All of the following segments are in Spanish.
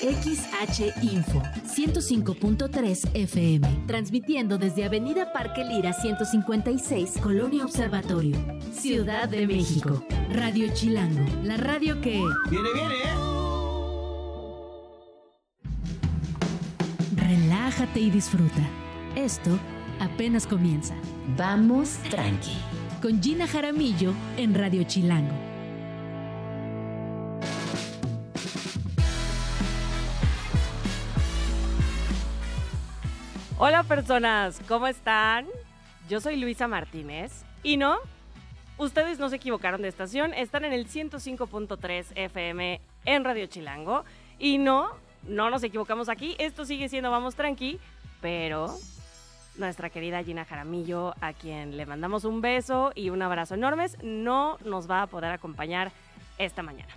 XH Info 105.3 FM, transmitiendo desde Avenida Parque Lira 156, Colonia Observatorio, Ciudad de México. Radio Chilango, la radio que... ¡Viene, viene! Relájate y disfruta. Esto apenas comienza. Vamos tranqui. Con Gina Jaramillo en Radio Chilango. Hola personas, ¿cómo están? Yo soy Luisa Martínez y no, ustedes no se equivocaron de estación, están en el 105.3 FM en Radio Chilango y no, no nos equivocamos aquí, esto sigue siendo Vamos Tranqui, pero nuestra querida Gina Jaramillo, a quien le mandamos un beso y un abrazo enormes, no nos va a poder acompañar esta mañana.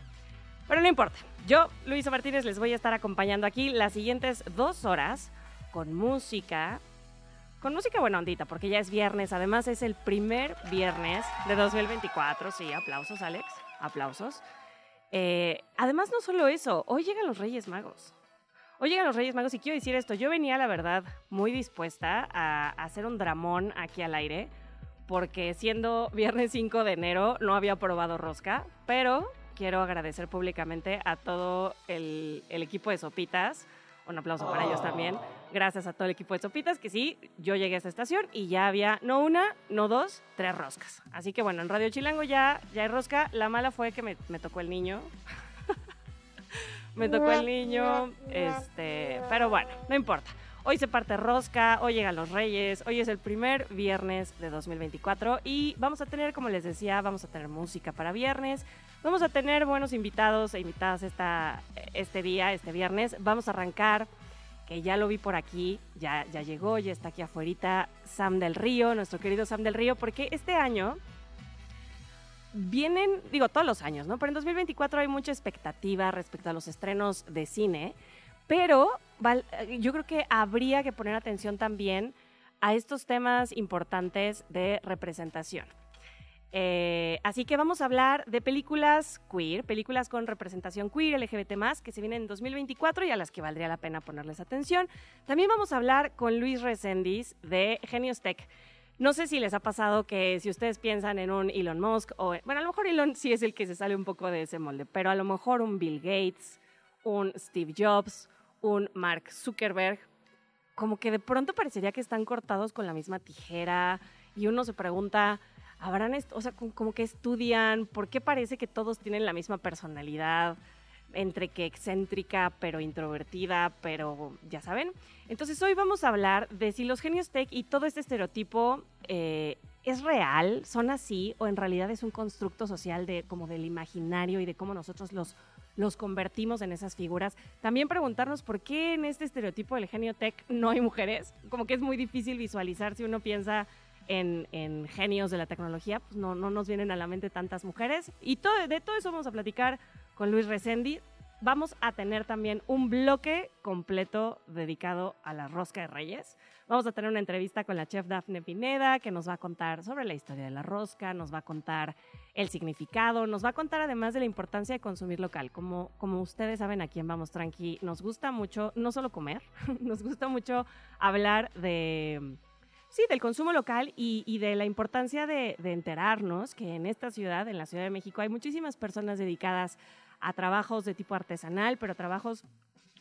Pero no importa, yo, Luisa Martínez, les voy a estar acompañando aquí las siguientes dos horas con música, con música buena ondita, porque ya es viernes, además es el primer viernes de 2024, sí, aplausos Alex, aplausos. Eh, además no solo eso, hoy llegan los Reyes Magos. Hoy llegan los Reyes Magos y quiero decir esto, yo venía la verdad muy dispuesta a, hacer un dramón aquí al aire, porque siendo viernes 5 de enero no había probado rosca, pero quiero agradecer públicamente a todo el, el equipo de Sopitas, un aplauso para ellos también. Gracias a todo el equipo de Sopitas, que sí, yo llegué a esta estación y ya había no una, no dos, tres roscas. Así que bueno, en Radio Chilango ya, ya hay rosca. La mala fue que me, me tocó el niño. me tocó el niño, este, pero bueno, no importa. Hoy se parte rosca, hoy llegan los reyes, hoy es el primer viernes de 2024 y vamos a tener, como les decía, vamos a tener música para viernes, vamos a tener buenos invitados e invitadas esta, este día, este viernes. Vamos a arrancar, que ya lo vi por aquí, ya, ya llegó, ya está aquí afuera, Sam del Río, nuestro querido Sam del Río, porque este año vienen, digo, todos los años, ¿no? Pero en 2024 hay mucha expectativa respecto a los estrenos de cine, pero yo creo que habría que poner atención también a estos temas importantes de representación. Eh, así que vamos a hablar de películas queer, películas con representación queer, LGBT, que se vienen en 2024 y a las que valdría la pena ponerles atención. También vamos a hablar con Luis Resendiz de Genios Tech. No sé si les ha pasado que si ustedes piensan en un Elon Musk, o bueno, a lo mejor Elon sí es el que se sale un poco de ese molde, pero a lo mejor un Bill Gates, un Steve Jobs, un Mark Zuckerberg, como que de pronto parecería que están cortados con la misma tijera y uno se pregunta, ¿habrán, o sea, como que estudian? ¿Por qué parece que todos tienen la misma personalidad? entre que excéntrica, pero introvertida, pero ya saben. Entonces hoy vamos a hablar de si los genios tech y todo este estereotipo eh, es real, son así, o en realidad es un constructo social de como del imaginario y de cómo nosotros los los convertimos en esas figuras. También preguntarnos por qué en este estereotipo del genio tech no hay mujeres. Como que es muy difícil visualizar si uno piensa en, genios de la tecnología, pues no, no nos vienen a la mente tantas mujeres. Y todo, de todo eso vamos a platicar con Luis Resendi vamos a tener también un bloque completo dedicado a la rosca de reyes. Vamos a tener una entrevista con la chef Dafne Pineda que nos va a contar sobre la historia de la rosca, nos va a contar el significado, nos va a contar además de la importancia de consumir local. Como, como ustedes saben, aquí en Vamos Tranqui nos gusta mucho no solo comer, nos gusta mucho hablar de... Sí, del consumo local y, de la importancia de, enterarnos que en esta ciudad, en la Ciudad de México, hay muchísimas personas dedicadas a trabajos de tipo artesanal, pero trabajos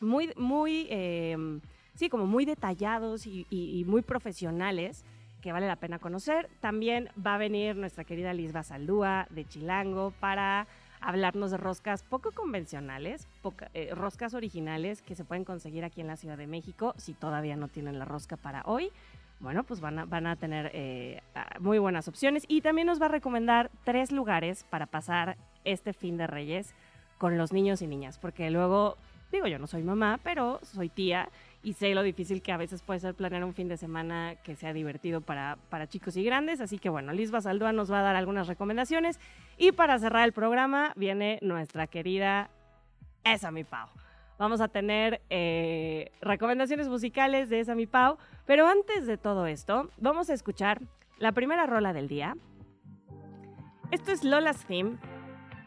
muy, muy, em, sí, como muy detallados y, muy profesionales que vale la pena conocer. También va a venir nuestra querida Lisba Saldúa de Chilango para hablarnos de roscas poco convencionales, eh, roscas originales que se pueden conseguir aquí en la Ciudad de México si todavía no tienen la rosca para hoy. Bueno, pues van a, van a tener eh, muy buenas opciones y también nos va a recomendar tres lugares para pasar este fin de Reyes con los niños y niñas, porque luego, digo, yo no soy mamá, pero soy tía y sé lo difícil que a veces puede ser planear un fin de semana que sea divertido para, para chicos y grandes. Así que bueno, Liz Basaldúa nos va a dar algunas recomendaciones. Y para cerrar el programa viene nuestra querida Esa Mi. Vamos a tener eh, recomendaciones musicales de Esa Mi Pau. Pero antes de todo esto, vamos a escuchar la primera rola del día. Esto es Lola's Theme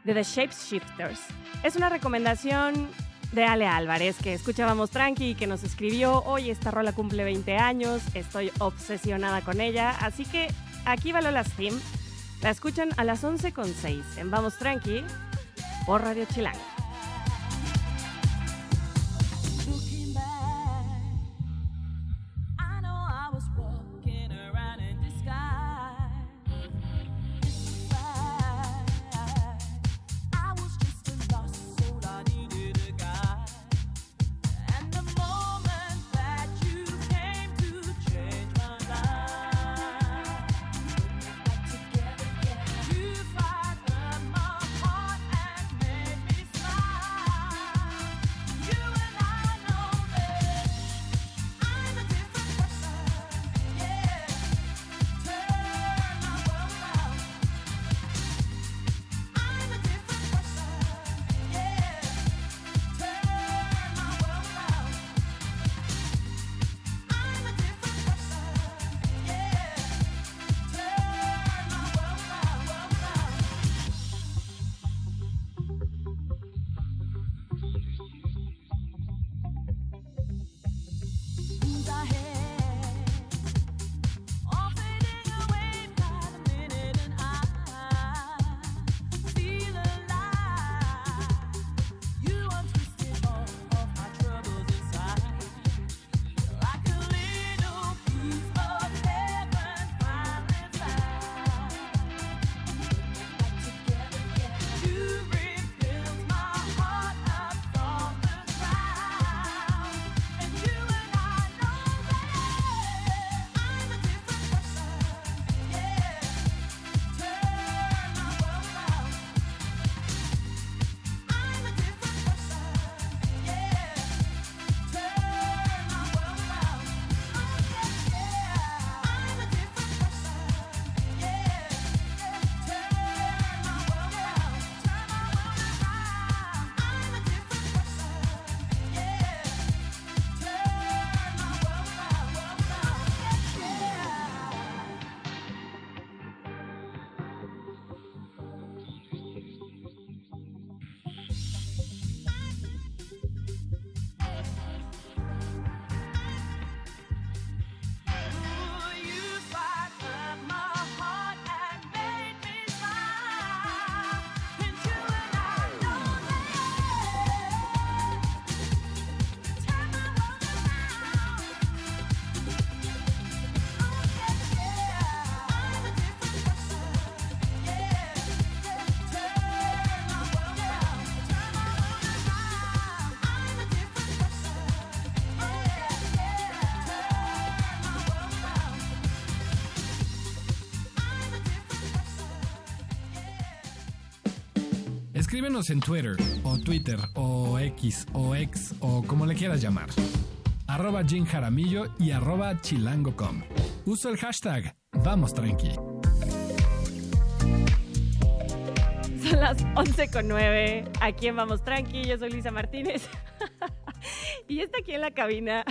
de The Shapeshifters. Es una recomendación de Ale Álvarez, que escuchábamos tranqui y que nos escribió, hoy esta rola cumple 20 años, estoy obsesionada con ella, así que aquí va Lola Steam. La escuchan a las 11.6 en Vamos Tranqui por Radio Chilango. Escríbenos en Twitter, o Twitter, o X, o X, o como le quieras llamar. Arroba Jim Jaramillo y chilango.com. Uso el hashtag Vamos Tranqui. Son las 11 con 9. Aquí en Vamos Tranqui. Yo soy Lisa Martínez. y está aquí en la cabina.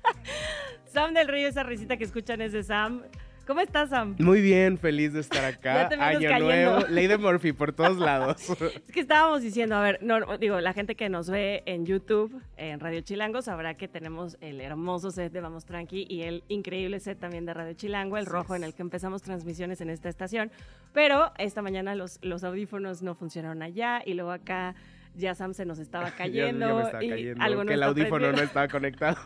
Sam del Río, esa risita que escuchan es de Sam. ¿Cómo estás, Sam? Muy bien, feliz de estar acá. Año nuevo, ley de Murphy por todos lados. es que estábamos diciendo, a ver, no, digo, la gente que nos ve en YouTube, en Radio Chilango, sabrá que tenemos el hermoso set de Vamos Tranqui y el increíble set también de Radio Chilango, el rojo en el que empezamos transmisiones en esta estación. Pero esta mañana los, los audífonos no funcionaron allá y luego acá ya Sam se nos estaba cayendo. ya, y Algo que el audífono no estaba conectado.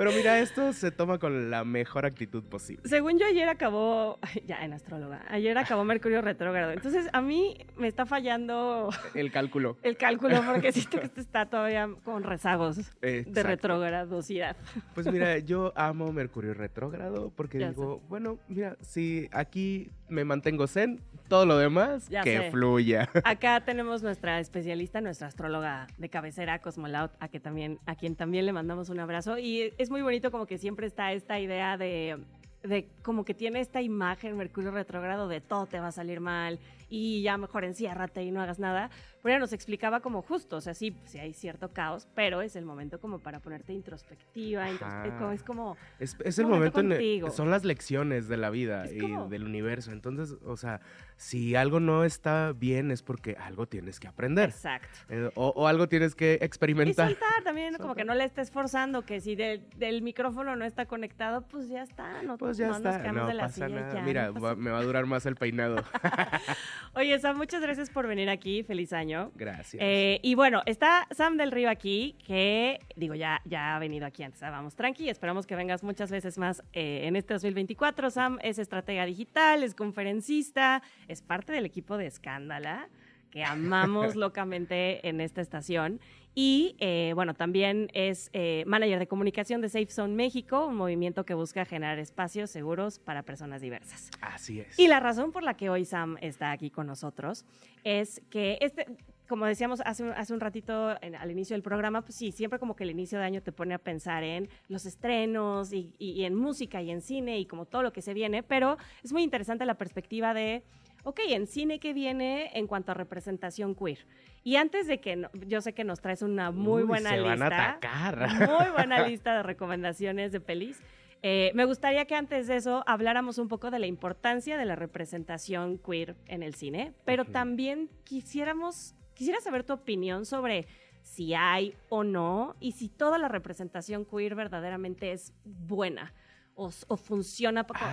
Pero mira, esto se toma con la mejor actitud posible. Según yo, ayer acabó, ya en astróloga, ayer acabó Mercurio retrógrado. Entonces, a mí me está fallando... El cálculo. El cálculo, porque siento que esto está todavía con rezagos de retrogradosidad. Pues mira, yo amo Mercurio retrógrado porque digo, bueno, mira, si aquí me mantengo zen, todo lo demás que fluya. Acá tenemos nuestra especialista, nuestra astróloga de cabecera, Cosmolaut, a, que también, a quien también le mandamos un abrazo. Y es muy bonito como que siempre está esta idea de, de como que tiene esta imagen Mercurio retrógrado de todo te va a salir mal y ya mejor enciérrate y no hagas nada. pero ella nos explicaba como justo, o sea, sí, sí hay cierto caos, pero es el momento como para ponerte introspectiva, es como... Es, el momento, en son las lecciones de la vida y del universo, entonces, o sea, si algo no está bien es porque algo tienes que aprender. Exacto. Eh, o, algo tienes que experimentar. Y soltar también, como que no le estés forzando, que si del micrófono no está conectado, pues ya está, no, pues ya está. no pasa nada. Mira, me va a durar más el peinado. Oye, Sam, muchas gracias por venir aquí, feliz año. Gracias. Eh, y bueno, está Sam del Río aquí, que digo, ya, ya ha venido aquí antes, ¿eh? vamos tranqui, esperamos que vengas muchas veces más en este 2024. Sam es estratega digital, es conferencista, es parte del equipo de Escándala, que amamos locamente en esta estación. Y eh, bueno, también es eh, manager de comunicación de Safe Zone México, un movimiento que busca generar espacios seguros para personas diversas. Así es. Y la razón por la que hoy Sam está aquí con nosotros es que este, como decíamos hace, hace un ratito al inicio del programa, pues sí, siempre como que el inicio de año te pone a pensar en los estrenos y, y en música y en cine y como todo lo que se viene, pero es muy interesante la perspectiva de ok, en cine que viene en cuanto a representación queer. Y antes de que, yo sé que nos traes una muy buena lista. Van a atacar. Muy buena lista de recomendaciones de pelis. Eh, me gustaría que antes de eso habláramos un poco de la importancia de la representación queer en el cine, pero también quisiéramos, quisiera saber tu opinión sobre si hay o no y si toda la representación queer verdaderamente es buena o, funciona porque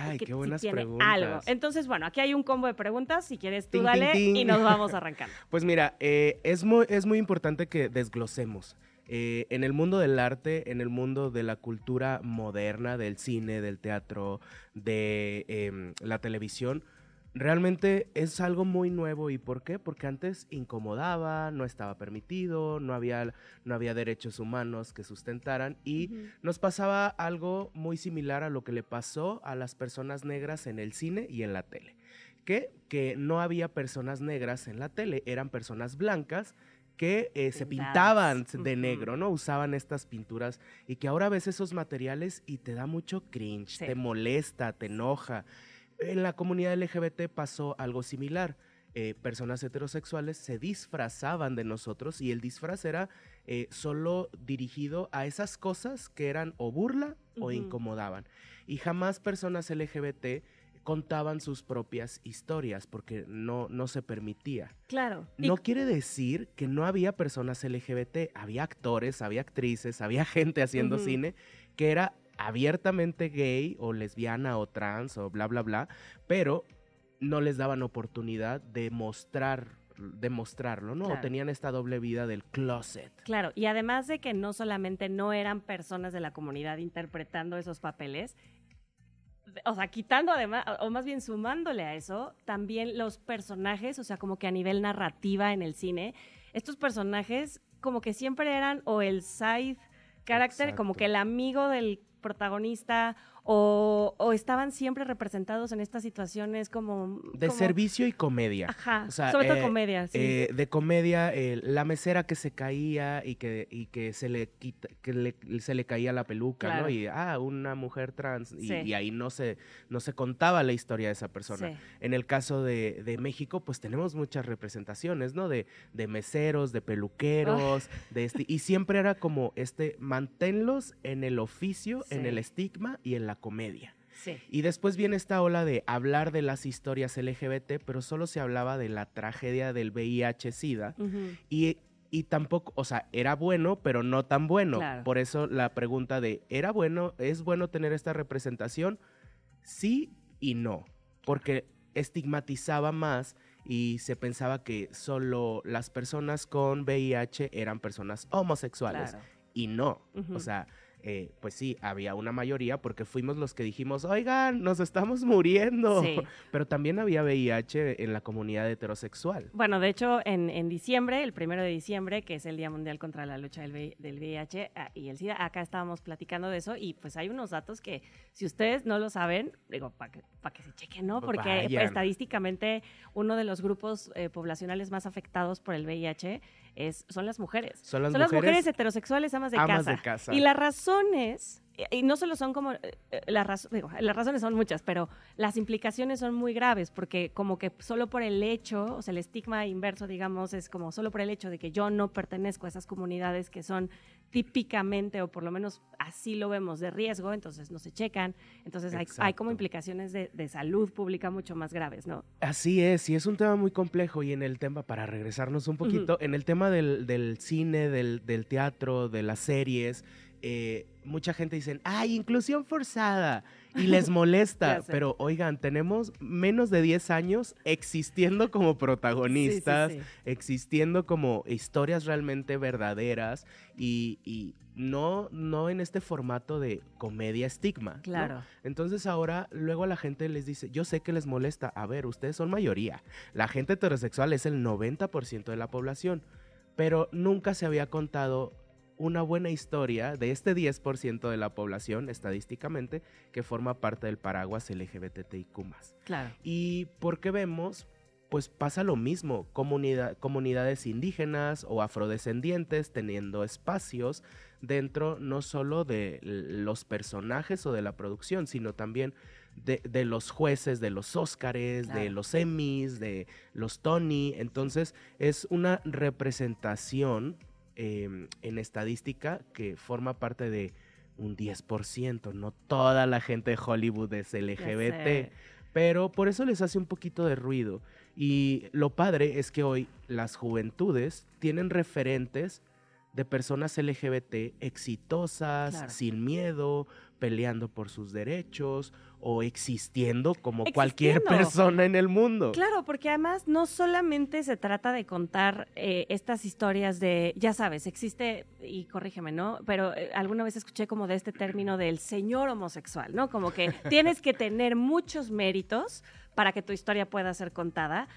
tiene algo. Entonces, bueno, aquí hay un combo de preguntas. Si quieres, tú dale y nos vamos arrancando. pues mira, eh, es, muy, es muy importante que desglosemos. Eh, en el mundo del arte, en el mundo de la cultura moderna, del cine, del teatro, de em, la televisión, realmente es algo muy nuevo. ¿Y por qué? Porque antes incomodaba, no estaba permitido, no había, no había derechos humanos que sustentaran y nos pasaba algo muy similar a lo que le pasó a las personas negras en el cine y en la tele. Que, que no había personas negras en la tele, eran personas blancas que eh, se pintaban de negro, ¿no? Usaban estas pinturas y que ahora ves esos materiales y te da mucho cringe, te molesta, te enoja. En la comunidad LGBT pasó algo similar. Eh, personas heterosexuales se disfrazaban de nosotros y el disfraz era eh, solo dirigido a esas cosas que eran o burla o incomodaban. Y jamás personas LGBT contaban sus propias historias porque no, no se permitía. Claro. No quiere decir que no había personas LGBT, había actores, había actrices, había gente haciendo cine que era abiertamente gay o lesbiana o trans o bla, bla, bla, pero no les daban oportunidad de mostrar demostrarlo, ¿no? O tenían esta doble vida del closet. Claro, y además de que no solamente no eran personas de la comunidad interpretando esos papeles, o sea, quitando además, o más bien sumándole a eso, también los personajes, o sea, como que a nivel narrativa en el cine, estos personajes como que siempre eran o el side character, como que el amigo del protagonista o, estaban siempre representados en estas situaciones como... De servicio y comedia. Ajá, sobre todo eh, comedia, sí. Eh, de comedia, la mesera que se caía y que, y que, se, le que se le caía la peluca, ¿no? Y, ah, una mujer trans, y, ahí no se, no se contaba la historia de esa persona. En el caso de, de, México, pues tenemos muchas representaciones, ¿no? De, de meseros, de peluqueros, de este, y siempre era como, este, manténlos en el oficio, en el estigma y en la comedia. Y después viene esta ola de hablar de las historias LGBT, pero solo se hablaba de la tragedia del VIH-Sida. y, y, tampoco, o sea, era bueno, pero no tan bueno. Por eso la pregunta de, ¿era bueno? ¿Es bueno tener esta representación? Sí y no, porque estigmatizaba más y se pensaba que solo las personas con VIH eran personas homosexuales. Y no, o sea eh, pues sí, había una mayoría porque fuimos los que dijimos, oigan, nos estamos muriendo. Pero también había VIH en la comunidad heterosexual. Bueno, de hecho, en, en, diciembre, el primero de diciembre, que es el Día Mundial contra la Lucha del, VIH ah, y el SIDA, acá estábamos platicando de eso y pues hay unos datos que si ustedes no lo saben, digo, para que, que se chequen, ¿no? Porque estadísticamente uno de los grupos eh, poblacionales más afectados por el VIH son las mujeres. Son las, mujeres, heterosexuales amas, de, casa. Y la razón es y no solo son como, eh, las, raz- digo, las razones son muchas, pero las implicaciones son muy graves, porque como que solo por el hecho, o sea, el estigma inverso, digamos, es como solo por el hecho de que yo no pertenezco a esas comunidades que son típicamente, o por lo menos así lo vemos, de riesgo, entonces no se checan, entonces hay, hay como implicaciones de, de salud pública mucho más graves, ¿no? Así es, y es un tema muy complejo y en el tema, para regresarnos un poquito, en el tema del, del cine, del, del teatro, de las series, eh, mucha gente dice, ¡ay, inclusión forzada! Y les molesta, pero oigan, tenemos menos de 10 años existiendo como protagonistas, Sí, sí, existiendo como historias realmente verdaderas y, y no, no en este formato de comedia estigma. ¿no? Claro. Entonces ahora luego la gente les dice, yo sé que les molesta, a ver, ustedes son mayoría, la gente heterosexual es el 90% de la población, pero nunca se había contado una buena historia de este 10% de la población estadísticamente que forma parte del paraguas LGBTIQ+. Claro. Y porque vemos, pues pasa lo mismo, comunidad, comunidades indígenas o afrodescendientes teniendo espacios dentro no solo de los personajes o de la producción, sino también de, de los jueces, de los Óscares, de los Emmys, de los Tony. Entonces es una representación eh, en estadística que forma parte de un 10%, no toda la gente de Hollywood es LGBT. Pero por eso les hace un poquito de ruido. Y lo padre es que hoy las juventudes tienen referentes de personas LGBT exitosas, Claro. sin miedo, peleando por sus derechos o existiendo como cualquier persona en el mundo. Claro, porque además no solamente se trata de contar eh, estas historias de, ya sabes, existe, y corrígeme, ¿no? Pero eh, alguna vez escuché como de este término del señor homosexual, ¿no? Como que tienes que tener muchos méritos para que tu historia pueda ser contada.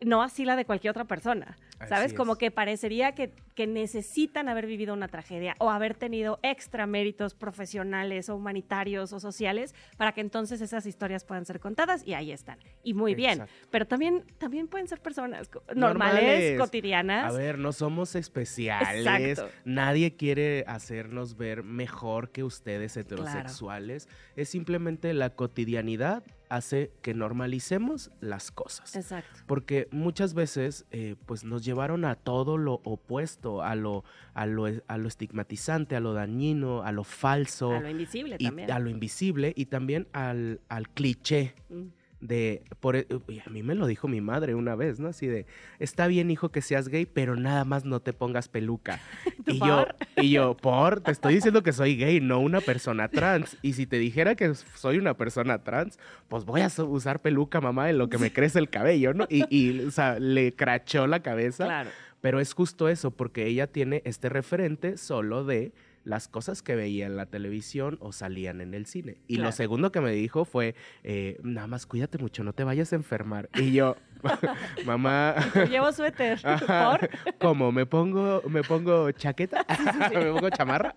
No así la de cualquier otra persona, ¿sabes? Como que parecería que, que necesitan haber vivido una tragedia o haber tenido extra méritos profesionales o humanitarios o sociales para que entonces esas historias puedan ser contadas y ahí están. Y muy bien, pero también, también pueden ser personas normales, Normales. cotidianas. A ver, no somos especiales. Exacto. Nadie quiere hacernos ver mejor que ustedes heterosexuales. Es simplemente la cotidianidad hace que normalicemos las cosas. Exacto. Porque muchas veces eh, pues nos llevaron a todo lo opuesto, a lo, a lo, a lo estigmatizante, a lo dañino, a lo falso, A lo invisible y también. a lo invisible y también al, al cliché Mm. De por e- y a mí me lo dijo mi madre una vez, ¿no? Así de, está bien hijo que seas gay, pero nada más no te pongas peluca. ¿Tú y yo y yo, "Por, te estoy diciendo que soy gay, no una persona trans." Y si te dijera que soy una persona trans, pues voy a usar peluca, mamá, en lo que me crece el cabello, ¿no? Y, y o sea, le crachó la cabeza. Claro. Pero es justo eso, porque ella tiene este referente solo de las cosas que veía en la televisión o salían en el cine. Y Claro. lo segundo que me dijo fue, eh, nada más cuídate mucho, no te vayas a enfermar. Y yo, mamá, Llevo suéter. ajá, ¿Por? ¿cómo? ¿Me pongo, me pongo chaqueta? ¿Me pongo chamarra?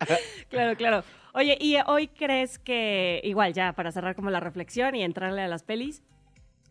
Claro, claro. Oye, ¿y hoy crees que, igual ya para cerrar como la reflexión y entrarle a las pelis,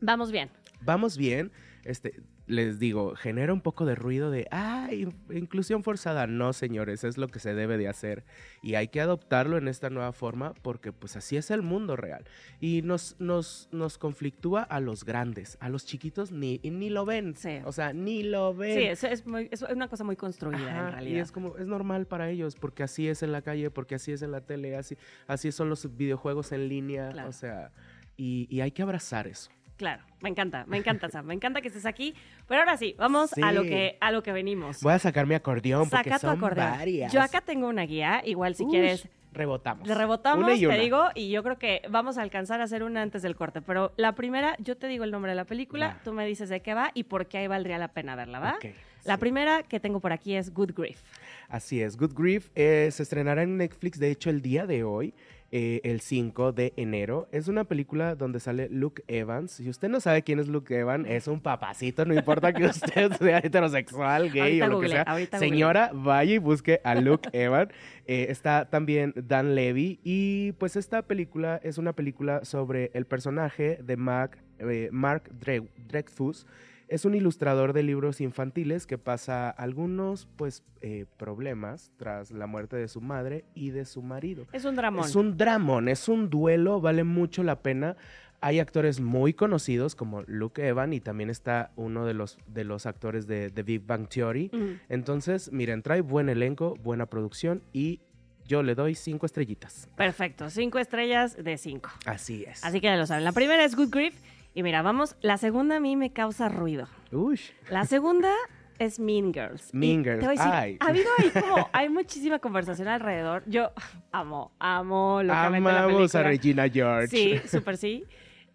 vamos bien? Vamos bien. Este, les digo, genera un poco de ruido de, ah, in- inclusión forzada. No, señores, es lo que se debe de hacer. Y hay que adoptarlo en esta nueva forma porque pues así es el mundo real. Y nos, nos, nos conflictúa a los grandes, a los chiquitos ni, ni lo ven. Sí. O sea, ni lo ven. Sí, es, es, muy- es una cosa muy construida Ajá, en realidad. Y es como, es normal para ellos, porque así es en la calle, porque así es en la tele, así, así son los videojuegos en línea, Claro. o sea, y, y hay que abrazar eso. Claro, me encanta, me encanta, Sam, me encanta que estés aquí. Pero ahora sí, vamos a lo que a lo que venimos. Voy a sacar mi acordeón porque Saca tu son acordeón. varias. Yo acá tengo una guía, igual si quieres rebotamos. le rebotamos, Una y te digo, y yo creo que vamos a alcanzar a hacer una antes del corte. Pero la primera, yo te digo el nombre de la película, tú me dices de qué va y por qué ahí valdría la pena verla, ¿va? Ok, La sí. primera que tengo por aquí es Good Grief. Así es, Good Grief eh, se estrenará en Netflix, de hecho, el día de hoy, eh, el 5 de enero. Es una película donde sale Luke Evans. Si usted no sabe quién es Luke Evans, es un papacito, no importa que usted sea heterosexual, gay Ahorita o lo que sea. Señora, vaya y busque a Luke Evans. Eh, está también Dan Levy y pues esta película es una película sobre el personaje de Mark, eh, Mark Dre- Dreyfus, es un ilustrador de libros infantiles que pasa algunos pues eh, problemas tras la muerte de su madre y de su marido. Es un dramón. Es un dramón, es un duelo, vale mucho la pena. Hay actores muy conocidos como Luke Evan y también está uno de los, de los actores de, The Big Bang Theory. Entonces, miren, trae buen elenco, buena producción y yo le doy cinco estrellitas. Perfecto, cinco estrellas de cinco. Así es. Así que ya lo saben. La primera es Good Grief. Y mira, vamos, la segunda a mí me causa ruido. Uy, La segunda es Mean Girls. Mean te Girls, voy a decir, ay. Ha habido ahí como, hay muchísima conversación alrededor. Yo amo, amo locamente la amamos a película. Regina George. Sí, súper sí.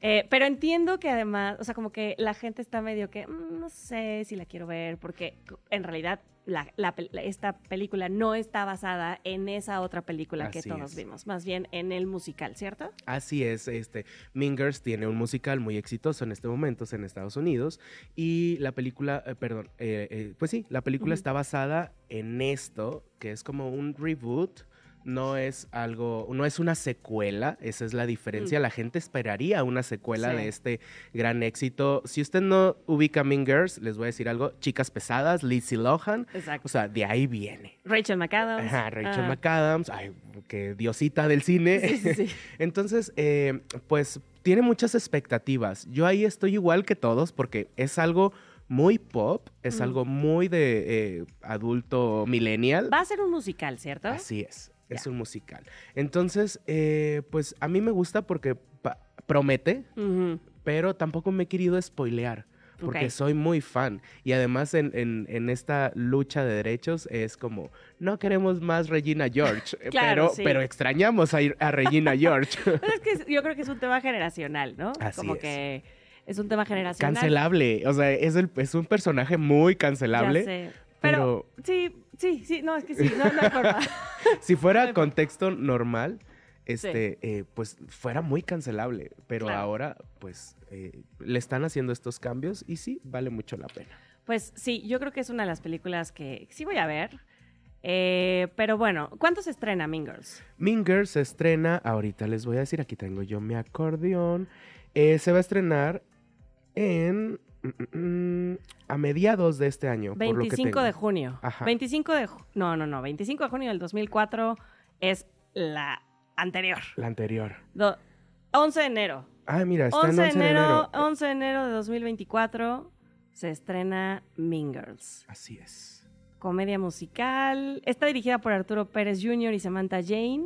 Eh, pero entiendo que además, o sea, como que la gente está medio que, "Mm, no sé si la quiero ver, porque en realidad la, la esta película no está basada en esa otra película que todos es. vimos, más bien en el musical, ¿cierto? Así es, este Mean Girls tiene un musical muy exitoso en este momento en Estados Unidos y la película, eh, perdón, eh, eh, pues sí, la película está basada en esto, que es como un reboot, no es algo, no es una secuela, esa es la diferencia, la gente esperaría una secuela Sí. de este gran éxito. Si usted no ubica Mean Girls, les voy a decir algo, chicas pesadas, Lindsay Lohan, Exacto. o sea, de ahí viene. Rachel McAdams. Ajá, Rachel Ah, McAdams, ay, qué diosita del cine. Sí, sí, sí. Entonces, eh, pues tiene muchas expectativas. Yo ahí estoy igual que todos porque es algo muy pop, es Mm. algo muy de eh, adulto millennial. Va a ser un musical, ¿cierto? Así es, es un musical. Entonces, eh, pues a mí me gusta porque promete, pero tampoco me he querido spoilear. Porque soy muy fan. Y además en, en- en esta lucha de derechos es como, no queremos más Regina George, Claro, pero, sí. pero extrañamos a, a Regina George. Pero es que yo creo que es un tema generacional, ¿no? Así Como es. que es un tema generacional. cancelable. O sea, es, el, es un personaje muy cancelable. Pero, pero- sí, sí, sí, no, es que sí, no, no hay forma. Si fuera contexto normal, este, eh, pues fuera muy cancelable. Pero Claro. ahora, pues, eh, le están haciendo estos cambios y sí, vale mucho la pena. Pues sí, yo creo que es una de las películas que sí voy a ver. Eh, pero bueno, ¿cuándo se estrena? Mean Girls se estrena, ahorita les voy a decir, aquí tengo yo mi acordeón. Eh, se va a estrenar en mm, mm, mm, a mediados de este año. por lo que 25 tengo. de junio. Ajá. 25 de no, no, no, 25 de junio del 2004 es la anterior. La anterior. Do- 11 de enero. Ah, mira, está 11 en de 11 de enero, enero. 11 de enero de 2024 se estrena Mean Girls. Así es. Comedia musical. Está dirigida por Arturo Pérez Jr. y Samantha Jane.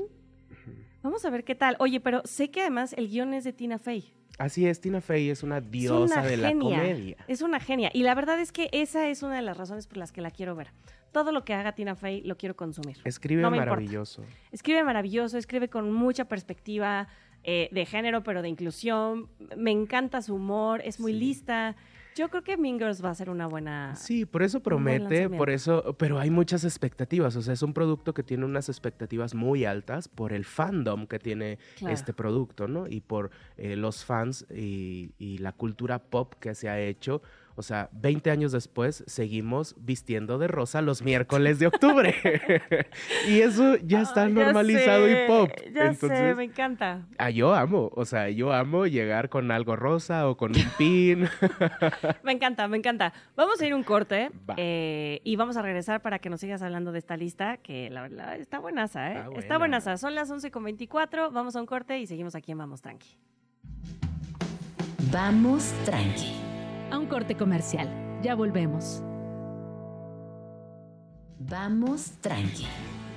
Vamos a ver qué tal. Oye, pero sé que además el guion es de Tina Fey. Así es, Tina Fey es una Es diosa una de la genia. comedia. Es una genia. Y la verdad es que esa es una de las razones por las que la quiero ver. Todo lo que haga Tina Fey lo quiero consumir. Escribe No me importa. maravilloso. Escribe maravilloso, escribe con mucha perspectiva eh, de género, pero de inclusión. Me encanta su humor, es muy Sí. lista. Yo creo que Mean Girls va a ser una buena... Sí, por eso promete, por eso, pero hay muchas expectativas. O sea, es un producto que tiene unas expectativas muy altas por el fandom que tiene Claro. este producto, ¿no? Y por eh, los fans y, y la cultura pop que se ha hecho. O sea, 20 años después seguimos vistiendo de rosa los miércoles de octubre. y eso ya está ya normalizado sé, y pop. Ya Entonces, sé, me encanta. ah, yo amo, o sea, yo amo llegar con algo rosa o con un pin. Me encanta, me encanta. Vamos a ir un corte Va. eh, y vamos a regresar para que nos sigas hablando de esta lista, que la verdad está buenaza, ¿eh? Está buena. Está buenaza. Son las 11.24, vamos a un corte y seguimos aquí en Vamos Tranqui. Vamos tranqui. A un corte comercial. Ya volvemos. Vamos tranqui.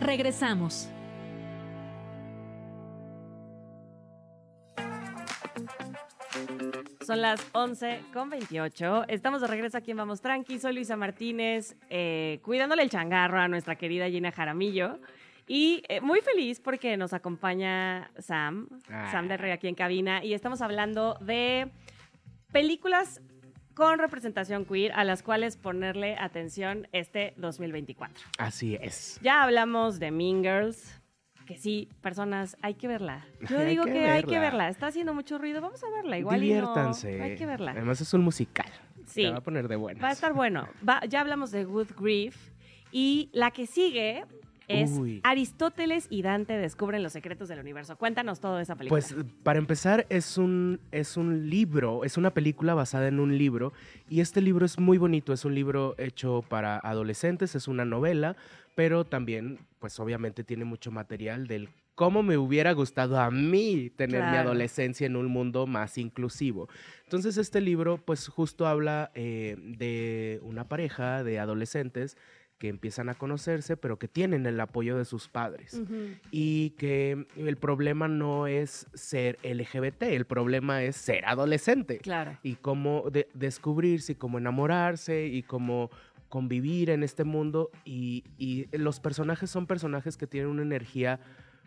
Regresamos. Son las 11 con 28. Estamos de regreso aquí en Vamos Tranqui. Soy Luisa Martínez, eh, cuidándole el changarro a nuestra querida Gina Jaramillo. Y eh, muy feliz porque nos acompaña Sam, Ah. Sam del Rey aquí en cabina. Y estamos hablando de películas con representación queer a las cuales ponerle atención este 2024. Así es. Ya hablamos de Mean Girls, que sí, personas, hay que verla. Yo digo que hay que verla. Está haciendo mucho ruido, vamos a verla. Igual y Diviértanse. no. Hay que verla. Además es un musical. Sí. Se va a poner de buenas. Va a estar bueno. Va- ya hablamos de Good Grief. Y la que sigue Es Uy. Aristóteles y Dante descubren los secretos del universo. Cuéntanos todo de esa película. Pues para empezar es un, es un libro, es una película basada en un libro y este libro es muy bonito, es un libro hecho para adolescentes, es una novela, pero también pues obviamente tiene mucho material del cómo me hubiera gustado a mí tener mi adolescencia en un mundo más inclusivo. Entonces este libro pues justo habla eh, de una pareja de adolescentes que empiezan a conocerse, pero que tienen el apoyo de sus padres. Y que el problema no es ser LGBT, el problema es ser adolescente. Claro. y cómo de- descubrirse y cómo enamorarse y cómo convivir en este mundo. Y, y los personajes son personajes que tienen una energía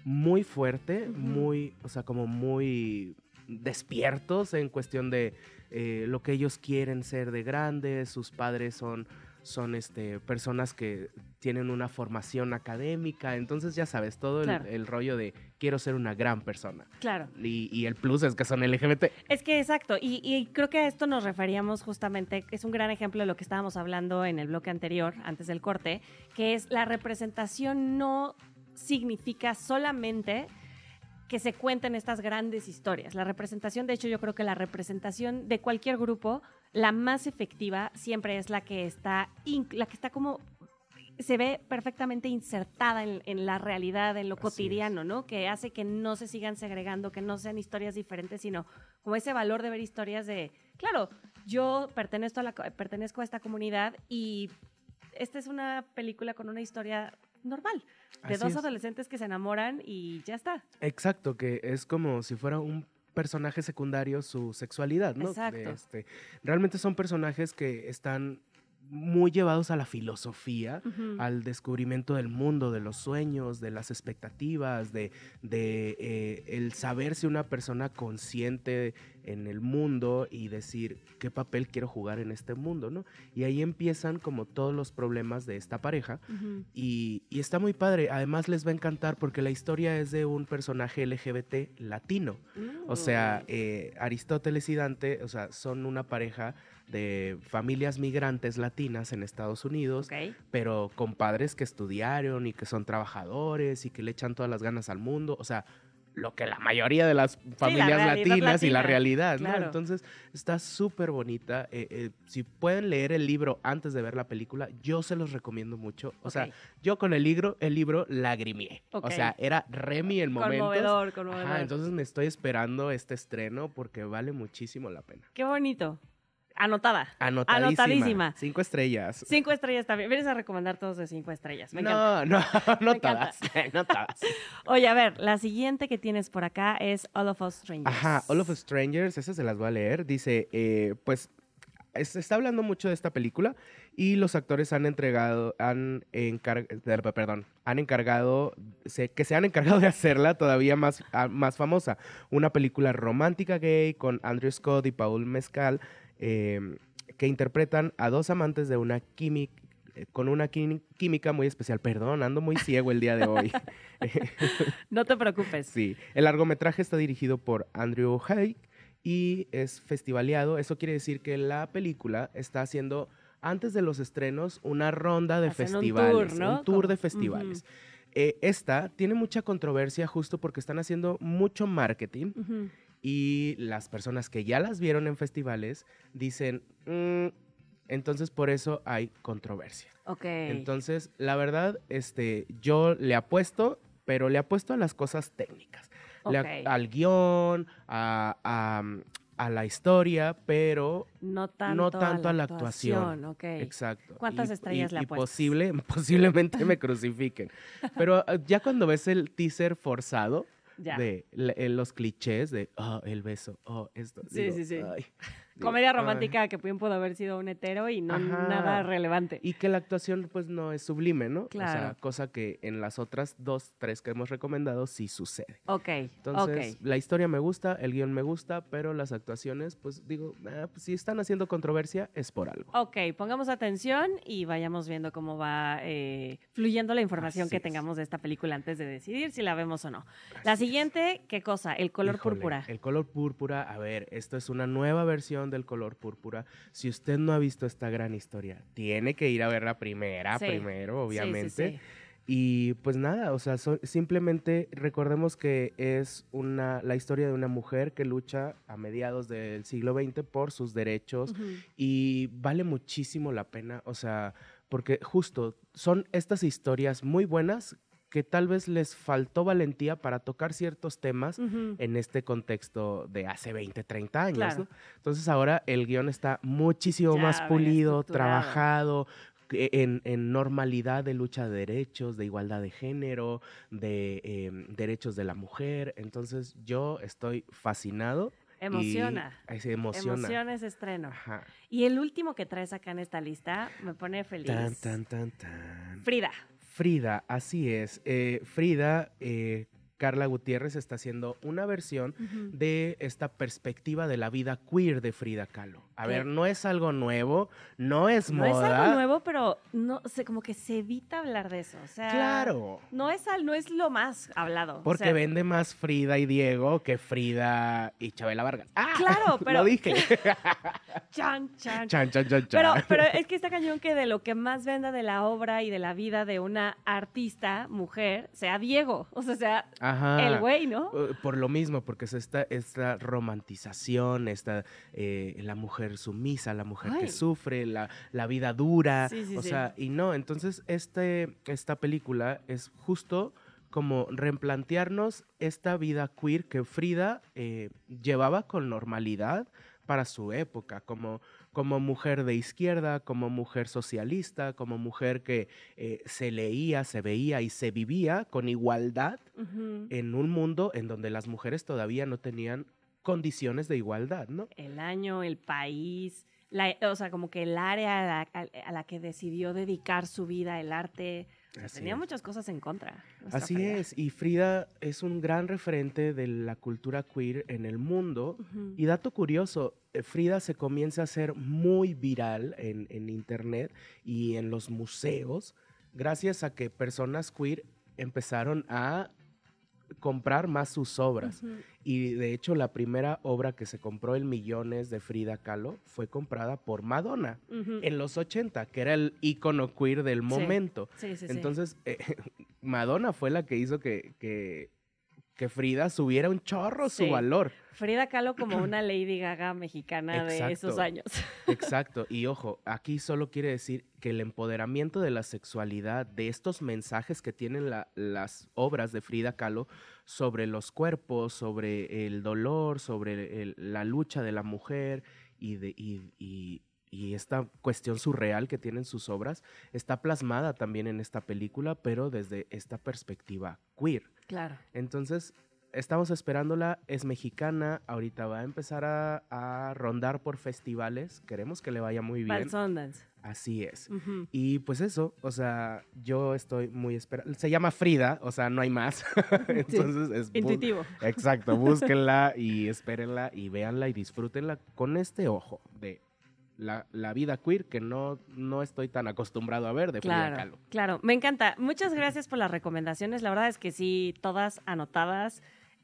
muy fuerte, muy, o sea, como muy despiertos en cuestión de eh, lo que ellos quieren ser de grandes, sus padres son son este, personas que tienen una formación académica, entonces ya sabes, todo el- rollo de quiero ser una gran persona. Claro. Y, y el plus es que son LGBT. Es que exacto, y, y creo que a esto nos referíamos justamente, es un gran ejemplo de lo que estábamos hablando en el bloque anterior, antes del corte, que es la representación no significa solamente que se cuenten estas grandes historias. La representación, de hecho, yo creo que la representación de cualquier grupo, la más efectiva siempre es la que está, la que está como se ve perfectamente insertada en, en la realidad, en lo Así cotidiano, ¿no? Que hace que no se sigan segregando, que no sean historias diferentes, sino como ese valor de ver historias de, claro, yo pertenezco a, la, co- pertenezco a esta comunidad y esta es una película con una historia normal, de Así dos es. adolescentes que se enamoran y ya está. Exacto, que es como si fuera un personaje secundario su sexualidad, ¿no? De Exacto. este, realmente son personajes que están muy llevados a la filosofía, al descubrimiento del mundo, de los sueños, de las expectativas, de, de, eh, el saber si una persona consciente en el mundo y decir qué papel quiero jugar en este mundo, ¿no? Y ahí empiezan como todos los problemas de esta pareja Ujú. y, y está muy padre. Además les va a encantar porque la historia es de un personaje LGBT latino. O sea, eh, Aristóteles y Dante, o sea, son una pareja de familias migrantes latinas en Estados Unidos, Ok. pero con padres que estudiaron y que son trabajadores y que le echan todas las ganas al mundo. O sea, lo que la mayoría de las familias latinas y la realidad, ¿no? claro. Entonces, está súper bonita. Eh, eh, si pueden leer el libro antes de ver la película, yo se los recomiendo mucho. O sea, yo con el libro, el libro lagrimié. O sea, era Remy el momento. Conmovedor, conmovedor. Ajá, entonces me estoy esperando este estreno porque vale muchísimo la pena. Qué bonito. Anotada. Anotadísima. Anotadísima. Cinco estrellas. Cinco estrellas también. Vienes a recomendar todos de cinco estrellas. Me no, no, no Me encanta. todas. No todas. Oye, a ver, la siguiente que tienes por acá es All of Us Strangers. Ajá, All of Us Strangers, esas se las voy a leer. Dice, eh, pues, es- se está hablando mucho de esta película y los actores han entregado, han encargado, perdón, han encargado, se- que se han encargado de hacerla todavía más, ah, más famosa. Una película romántica gay con Andrew Scott y Paul Mescal, eh, que interpretan a dos amantes de una química con una química muy especial. Perdón, ando muy ciego el día de hoy. No te preocupes. Sí, el largometraje está dirigido por Andrew Haig y es festivaleado. Eso quiere decir que la película está haciendo, antes de los estrenos, una ronda de Hacen un festivales. tour, ¿no? tour Como- de festivales. Eh, esta tiene mucha controversia justo porque están haciendo mucho marketing Ujú. Y las personas que ya las vieron en festivales dicen, "Mm", entonces por eso hay controversia. Ok. Entonces, la verdad, este, yo le apuesto, pero le apuesto a las cosas técnicas. Le al guion, a, a, a la historia, pero no tanto, no tanto a la actuación. Exacto. ¿Cuántas Y- estrellas y, le y apuestas? posible, posiblemente me crucifiquen. Pero ah, ya cuando ves el teaser forzado Ya. de le- eh, los clichés de, oh, el beso, oh, esto. Sí, digo, sí, sí. ay, Comedia ay. romántica que bien pudo haber sido un hetero y no Ajá. nada relevante. Y que la actuación pues no es sublime, ¿no? O Claro. sea, cosa que en las otras dos, tres que hemos recomendado sí sucede. Ok. Entonces, la historia me gusta, el guion me gusta, pero las actuaciones, pues digo, ah, pues, si están haciendo controversia, es por algo. Ok, pongamos atención y vayamos viendo cómo va eh, fluyendo la información Así que es. tengamos de esta película antes de decidir si la vemos o no. La siguiente, ¿qué cosa? El color Híjole, púrpura. El color púrpura, a ver, esto es una nueva versión del color púrpura. Si usted no ha visto esta gran historia, tiene que ir a ver la primera Sí. primero, sí, obviamente. sí. Y pues nada, o sea, so- simplemente recordemos que es una, la historia de una mujer que lucha a mediados del siglo XX por sus derechos y vale muchísimo la pena, o sea, porque justo son estas historias muy buenas que tal vez les faltó valentía para tocar ciertos temas en este contexto de hace 20, 30 años, Claro. ¿no? Entonces ahora el guion está muchísimo Ya, más pulido, trabajado, en, en normalidad de lucha de derechos, de igualdad de género, de eh, derechos de la mujer. Entonces yo estoy fascinado. y- Emociona. Emociona. Emociona ese estreno. Ajá. Y el último que traes acá en esta lista me pone feliz. Tan, tan, tan, tan. Frida. Frida, así es. Eh, Frida, eh, Carla Gutiérrez está haciendo una versión de esta perspectiva de la vida queer de Frida Kahlo. A ¿Qué? ver, no es algo nuevo, no es No moda. es algo nuevo, pero no sé, como que se evita hablar de eso. O sea, Claro. No es, al- no es lo más hablado. o Porque sea, vende más Frida y Diego que Frida y Chabela Vargas. ¡Ah! Claro, pero- Lo dije. Chan, chan. chan, chan, chan, chan. Pero, pero es que está cañón que de lo que más venda de la obra y de la vida de una artista, mujer, sea Diego. O sea, sea Ajá. el güey, ¿no? Eh, Por lo mismo, porque es esta, esta romantización, esta, eh, la mujer sumisa, la mujer Ay. que sufre, la, la vida dura. Sí, sí, o sí. sea, y no, entonces este, esta película es justo como replantearnos esta vida queer que Frida eh, llevaba con normalidad para su época, como, como mujer de izquierda, como mujer socialista, como mujer que eh, se leía, se veía y se vivía con igualdad en un mundo en donde las mujeres todavía no tenían condiciones de igualdad, ¿no? El año, el país, la- o sea, como que el área a la, a- a la que decidió dedicar su vida, el arte. o sea, Así tenía es. muchas cosas en contra. Así Frida. es, y Frida es un gran referente de la cultura queer en el mundo. Y dato curioso, eh, Frida se comienza a hacer muy viral en, en internet y en los museos gracias a que personas queer empezaron a comprar más sus obras. Y de hecho la primera obra que se compró en millones de Frida Kahlo fue comprada por Madonna en los 80, que era el icono queer del momento. Sí, sí, sí. Entonces, eh, Madonna fue la que hizo que, que, que Frida subiera un chorro su valor. Frida Kahlo como una Lady Gaga mexicana de esos años. Exacto. Y ojo, aquí solo quiere decir que el empoderamiento de la sexualidad, de estos mensajes que tienen la- las obras de Frida Kahlo sobre los cuerpos, sobre el dolor, sobre el- la lucha de la mujer y, de, y, y- y esta cuestión surreal que tienen sus obras, está plasmada también en esta película, pero desde esta perspectiva queer. Claro. Entonces, estamos esperándola, es mexicana, ahorita va a empezar a, a rondar por festivales, queremos que le vaya muy bien. Val Sundance. Así es. Y pues eso, o sea, yo estoy muy esperando. Se llama Frida, o sea, no hay más. Entonces es bu- Intuitivo. Exacto, búsquenla y espérenla y véanla y disfrútenla con este ojo de la, la vida queer que no, no estoy tan acostumbrado a ver de Frida Claro, Kahlo. claro. Me encanta. Muchas gracias por las recomendaciones. La verdad es que sí, todas anotadas.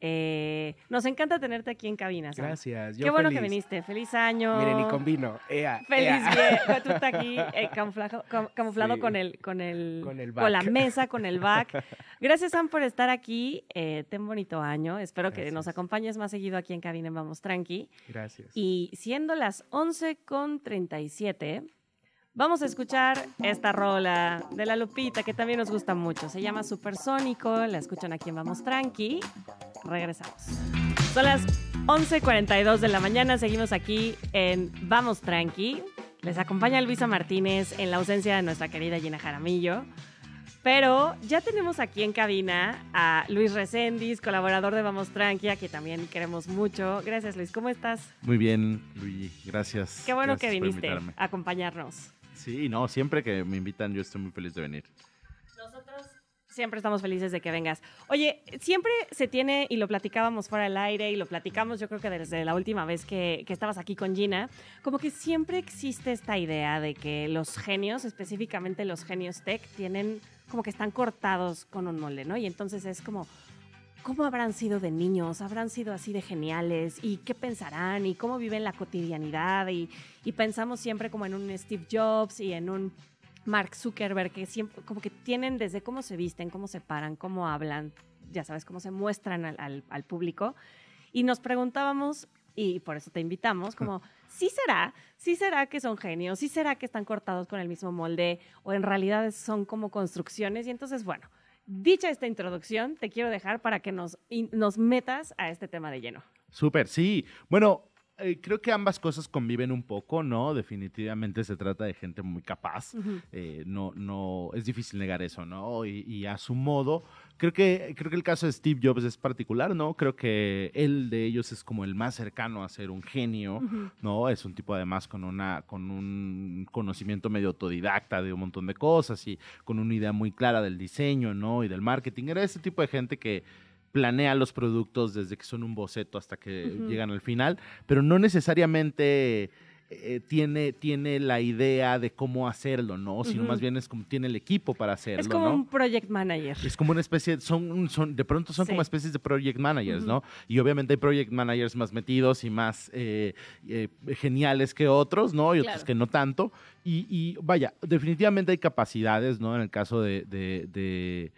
Eh, nos encanta tenerte aquí en cabina. Sam. Gracias. Yo Qué bueno que viniste. Feliz año. Miren, y con vino. Ea, Feliz ea. Tú estás aquí eh, camuflado Sí. con el con el Con el la mesa, con el back. Gracias Sam por estar aquí. Eh, ten bonito año. Espero que nos acompañes más seguido aquí en cabina en Vamos Tranqui. Gracias. Y siendo las 11 con 37, vamos a escuchar esta rola de la Lupita que también nos gusta mucho. Se llama Supersónico, la escuchan aquí en Vamos Tranqui. Regresamos. Son las 11.42 de la mañana, seguimos aquí en Vamos Tranqui. Les acompaña Luisa Martínez en la ausencia de nuestra querida Gina Jaramillo. Pero ya tenemos aquí en cabina a Luis Recendis, colaborador de Vamos Tranqui, a que también queremos mucho. Gracias Luis, ¿cómo estás? Muy bien, Luigi, gracias. Qué bueno Gracias que viniste a acompañarnos. Sí, no, siempre que me invitan yo estoy muy feliz de venir. Nosotros siempre estamos felices de que vengas. Oye, siempre se tiene, y lo platicábamos fuera del aire, y lo platicamos yo creo que desde la última vez que, que estabas aquí con Gina, como que siempre existe esta idea de que los genios, específicamente los genios tech, tienen como que están cortados con un molde, ¿no? Y entonces es como... ¿Cómo habrán sido de niños? ¿Habrán sido así de geniales? ¿Y qué pensarán? ¿Y cómo viven la cotidianidad? Y, y pensamos siempre como en un Steve Jobs y en un Mark Zuckerberg, que siempre, como que tienen desde cómo se visten, cómo se paran, cómo hablan, ya sabes, cómo se muestran al, al- al público. Y nos preguntábamos, y por eso te invitamos, como, ¿sí será? ¿Sí será que son genios? ¿Sí será que están cortados con el mismo molde? ¿O en realidad son como construcciones? Y entonces, bueno, dicha esta introducción, te quiero dejar para que nos, nos metas a este tema de lleno. Súper, sí. Bueno, eh, creo que ambas cosas conviven un poco, ¿no? Definitivamente se trata de gente muy capaz. Eh, no, no, es difícil negar eso, ¿no? Y, y a su modo, creo que, creo que el caso de Steve Jobs es particular, ¿no? Creo que él de ellos es como el más cercano a ser un genio, ¿no? Es un tipo además con una, con un conocimiento medio autodidacta de un montón de cosas y con una idea muy clara del diseño, ¿no? Y del marketing. Era ese tipo de gente que planea los productos desde que son un boceto hasta que llegan al final, pero no necesariamente eh, tiene, tiene la idea de cómo hacerlo, ¿no? Sino más bien es como tiene el equipo para hacerlo, Es como ¿no? un project manager. Es como una especie, son, son de pronto son Sí. como especies de project managers. ¿no? Y obviamente hay project managers más metidos y más eh, eh, geniales que otros, ¿no? Y otros que no tanto. Y, y, vaya, definitivamente hay capacidades, ¿no? En el caso de, de, de,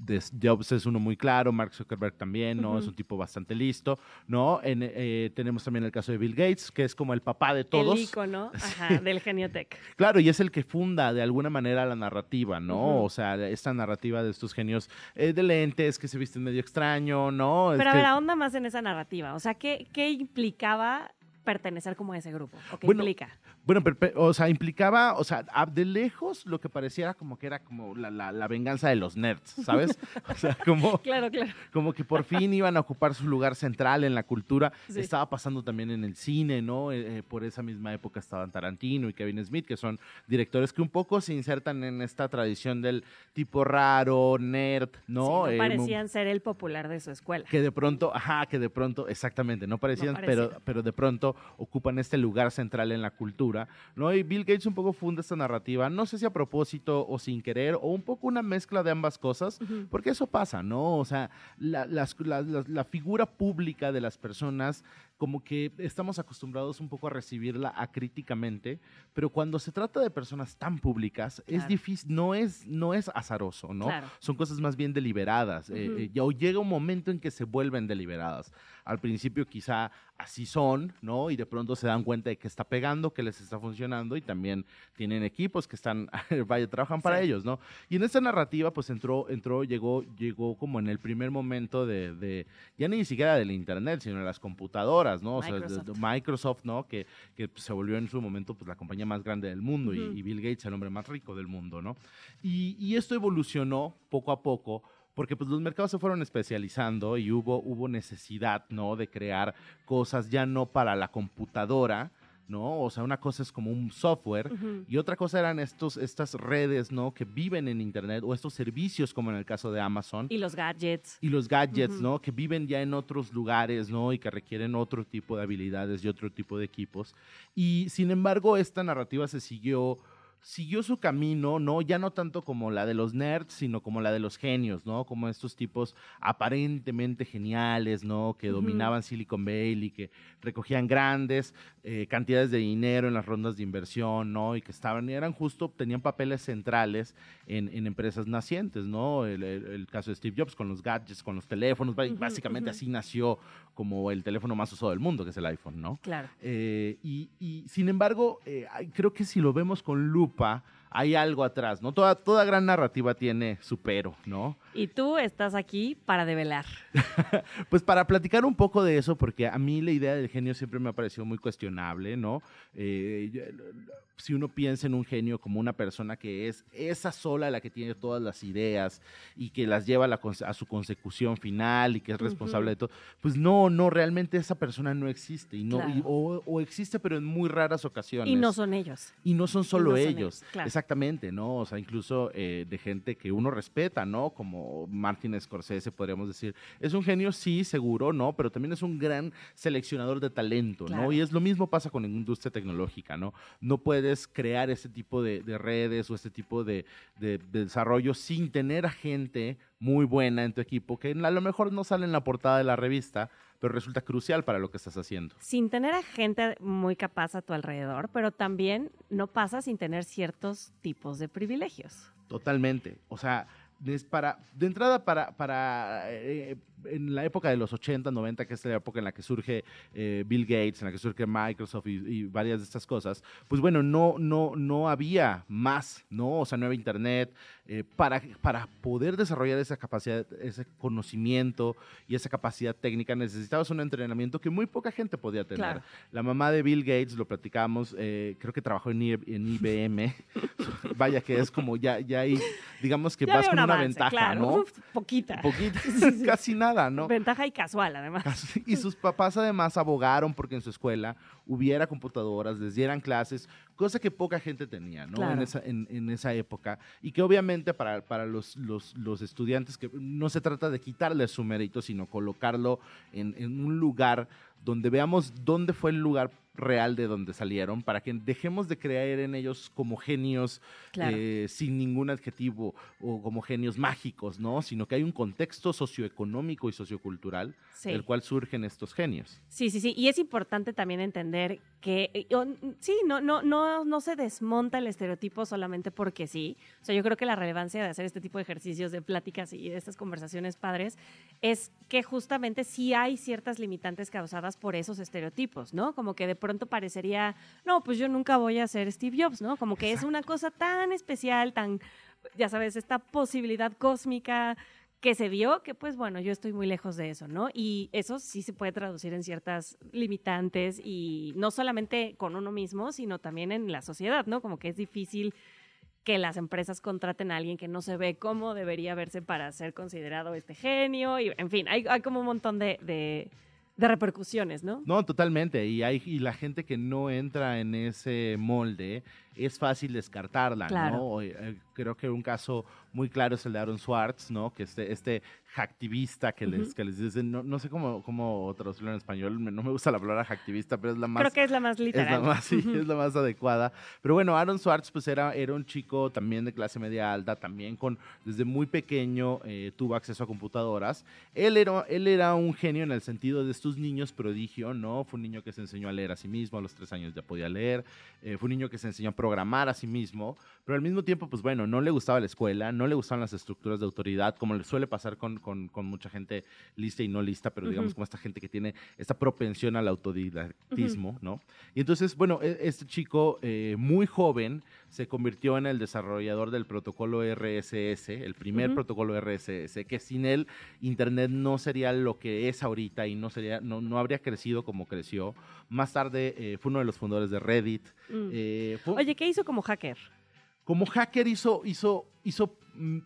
de Jobs es uno muy claro, Mark Zuckerberg también, ¿no? Es un tipo bastante listo, ¿no? En, eh, tenemos también el caso de Bill Gates, que es como el papá de todos. El icono ajá, del geniotech. Claro, y es el que funda de alguna manera la narrativa, ¿no? O sea, esta narrativa de estos genios eh, de lentes que se visten medio extraño, ¿no? Pero a ver, ahonda más en esa narrativa. O sea, ¿qué, qué implicaba pertenecer como a ese grupo? ¿O qué Bueno, implica? Bueno, pero, pero, o sea, implicaba, o sea, de lejos lo que pareciera como que era como la, la- la venganza de los nerds, ¿sabes? O sea, como, Claro, claro. como que por fin iban a ocupar su lugar central en la cultura. Sí. Estaba pasando también en el cine, ¿no? Eh, eh, por esa misma época estaban Tarantino y Kevin Smith, que son directores que un poco se insertan en esta tradición del tipo raro, nerd, ¿no? Sí, no Eh, parecían ser el popular de su escuela. que de pronto, ajá, que de pronto, exactamente, no parecían, pero, parecían. pero de pronto ocupan este lugar central en la cultura, ¿no? Y Bill Gates un poco funda esta narrativa, no sé si a propósito o sin querer, o un poco una mezcla de ambas cosas, Ujú. porque eso pasa, ¿no? O sea, la, las- la- la- la figura pública de las personas, como que estamos acostumbrados un poco a recibirla acríticamente, pero cuando se trata de personas tan públicas, es Claro. difícil, no es, no es azaroso, ¿no? Claro. Son cosas más bien deliberadas. eh, Ujú. eh, ya- o llega un momento en que se vuelven deliberadas. Al principio quizá así son, ¿no? Y de pronto se dan cuenta de que está pegando, que les está funcionando y también tienen equipos que están, vaya, trabajan para Sí. ellos, ¿no? Y en esta narrativa pues entró, entró, llegó, llegó como en el primer momento de, de- ya ni siquiera del internet, sino de las computadoras, ¿no? O sea, de- de Microsoft. ¿no? Que, que pues, se volvió en su momento pues la compañía más grande del mundo y- y, Bill Gates el hombre más rico del mundo, ¿no? Y, y esto evolucionó poco a poco porque pues los mercados se fueron especializando y hubo, hubo necesidad, ¿no? De crear cosas ya no para la computadora, ¿no? O sea, una cosa es como un software Ujú. y otra cosa eran estos, estas redes, ¿no? Que viven en Internet o estos servicios como en el caso de Amazon. Y los gadgets. Y los gadgets, Ujú. ¿no? Que viven ya en otros lugares, ¿no? Y que requieren otro tipo de habilidades y otro tipo de equipos. Y sin embargo, esta narrativa se siguió, siguió su camino, ¿no? Ya no tanto como la de los nerds, sino como la de los genios, ¿no? Como estos tipos aparentemente geniales, ¿no? Que dominaban Silicon Valley y que recogían grandes eh, cantidades de dinero en las rondas de inversión, ¿no? Y que estaban, eran justo, tenían papeles centrales en, en empresas nacientes, ¿no? El, el- el caso de Steve Jobs con los gadgets, con los teléfonos, básicamente así nació como el teléfono más usado del mundo, que es el iPhone, ¿no? Claro. Eh, y, y, sin embargo, eh, creo que si lo vemos con hay algo atrás, ¿no? Toda, toda gran narrativa tiene su pero, ¿no? Y tú estás aquí para develar. Pues para platicar un poco de eso, porque a mí la idea del genio siempre me ha parecido muy cuestionable, ¿no? Eh, si uno piensa en un genio como una persona que es esa sola la que tiene todas las ideas y que las lleva a, la a su consecución final y que es responsable de todo, pues no, no, realmente esa persona no existe y no, Claro. y- o, o existe pero en muy raras ocasiones. Y no son ellos. Y no son solo no son ellos, ellos, claro. exactamente, ¿no? O sea, incluso eh, de gente que uno respeta, ¿no? Como Martin Scorsese, podríamos decir. Es un genio, sí, seguro, ¿no? Pero también es un gran seleccionador de talento, Claro. ¿no? Y es lo mismo pasa con la industria tecnológica, ¿no? No puedes puedes crear este tipo de, de redes o este tipo de, de- de desarrollo sin tener a gente muy buena en tu equipo que a lo mejor no sale en la portada de la revista, pero resulta crucial para lo que estás haciendo. Sin tener a gente muy capaz a tu alrededor, pero también no pasa sin tener ciertos tipos de privilegios. Totalmente. O sea, es para, de entrada para, para eh, en la época de los 80, 90, que es la época en la que surge eh, Bill Gates, en la que surge Microsoft y, y varias de estas cosas, pues bueno, no, no, no había más, ¿no? O sea, no había internet. eh, para, para poder desarrollar esa capacidad, ese conocimiento y esa capacidad técnica, necesitabas un entrenamiento que muy poca gente podía tener. Claro. La mamá de Bill Gates, lo platicamos, eh, creo que trabajó en, I- en IBM. Vaya que es como ya, ya hay, digamos que Ya vas con un una avance, ventaja, claro, ¿no? uf, poquita. Poquito, Sí, sí. casi nada, ¿no? Ventaja y casual, además. Y sus papás además abogaron porque en su escuela hubiera computadoras, les dieran clases, cosa que poca gente tenía, ¿no? Claro. En, esa, en, en esa época. Y que obviamente para, para los, los, los estudiantes, que no se trata de quitarle su mérito, sino colocarlo en, en un lugar donde veamos dónde fue el lugar real de donde salieron, para que dejemos de creer en ellos como genios Claro. eh, sin ningún adjetivo o como genios mágicos, ¿no? Sino que hay un contexto socioeconómico y sociocultural Sí. del cual surgen estos genios. Sí, sí, sí. Y es importante también entender que, eh, o, sí, no, no, no, no se desmonta el estereotipo solamente porque sí. O sea, yo creo que la relevancia de hacer este tipo de ejercicios, de pláticas y de estas conversaciones padres, es que justamente sí hay ciertas limitantes causadas por esos estereotipos, ¿no? Como que de pronto parecería, no, pues yo nunca voy a ser Steve Jobs, ¿no? Como que es una cosa tan especial, tan, ya sabes, esta posibilidad cósmica que se dio, que pues bueno, yo estoy muy lejos de eso, ¿no? Y eso sí se puede traducir en ciertas limitantes y no solamente con uno mismo, sino también en la sociedad, ¿no? Como que es difícil que las empresas contraten a alguien que no se ve cómo debería verse para ser considerado este genio, y en fin, hay, hay como un montón de, de, de repercusiones, ¿no? No, totalmente. Y, hay, y la gente que no entra en ese molde es fácil descartarla, Claro. ¿no? Eh, creo que un caso muy claro es el de Aaron Swartz, ¿no? Que este, este hacktivista que, les, Ujú. que les dicen, no, no sé cómo, cómo traducirlo en español, me- no me gusta la palabra hacktivista, pero es la más... Creo que es la más Es la literal. más, sí, Ujú. es la más adecuada. Pero bueno, Aaron Swartz pues era, era un chico también de clase media alta, también con, desde muy pequeño eh, tuvo acceso a computadoras. Él era, él era un genio en el sentido de estos niños prodigio, ¿no? Fue un niño que se enseñó a leer a sí mismo, a los tres años ya podía leer. Eh, fue un niño que se enseñó a programar a sí mismo, pero al mismo tiempo, pues bueno, no le gustaba la escuela, no le gustaban las estructuras de autoridad, como le suele pasar con, con- con mucha gente lista y no lista, pero digamos como esta gente que tiene esta propensión al autodidactismo, ¿no? Y entonces, bueno, e- este chico eh, muy joven se convirtió en el desarrollador del protocolo RSS, el primer protocolo RSS, que sin él Internet no sería lo que es ahorita y no, sería, no, no habría crecido como creció. Más tarde eh, fue uno de los fundadores de Reddit. Mm. Eh, fue- Oye, ¿qué hizo como hacker? como hacker hizo, hizo, hizo mm,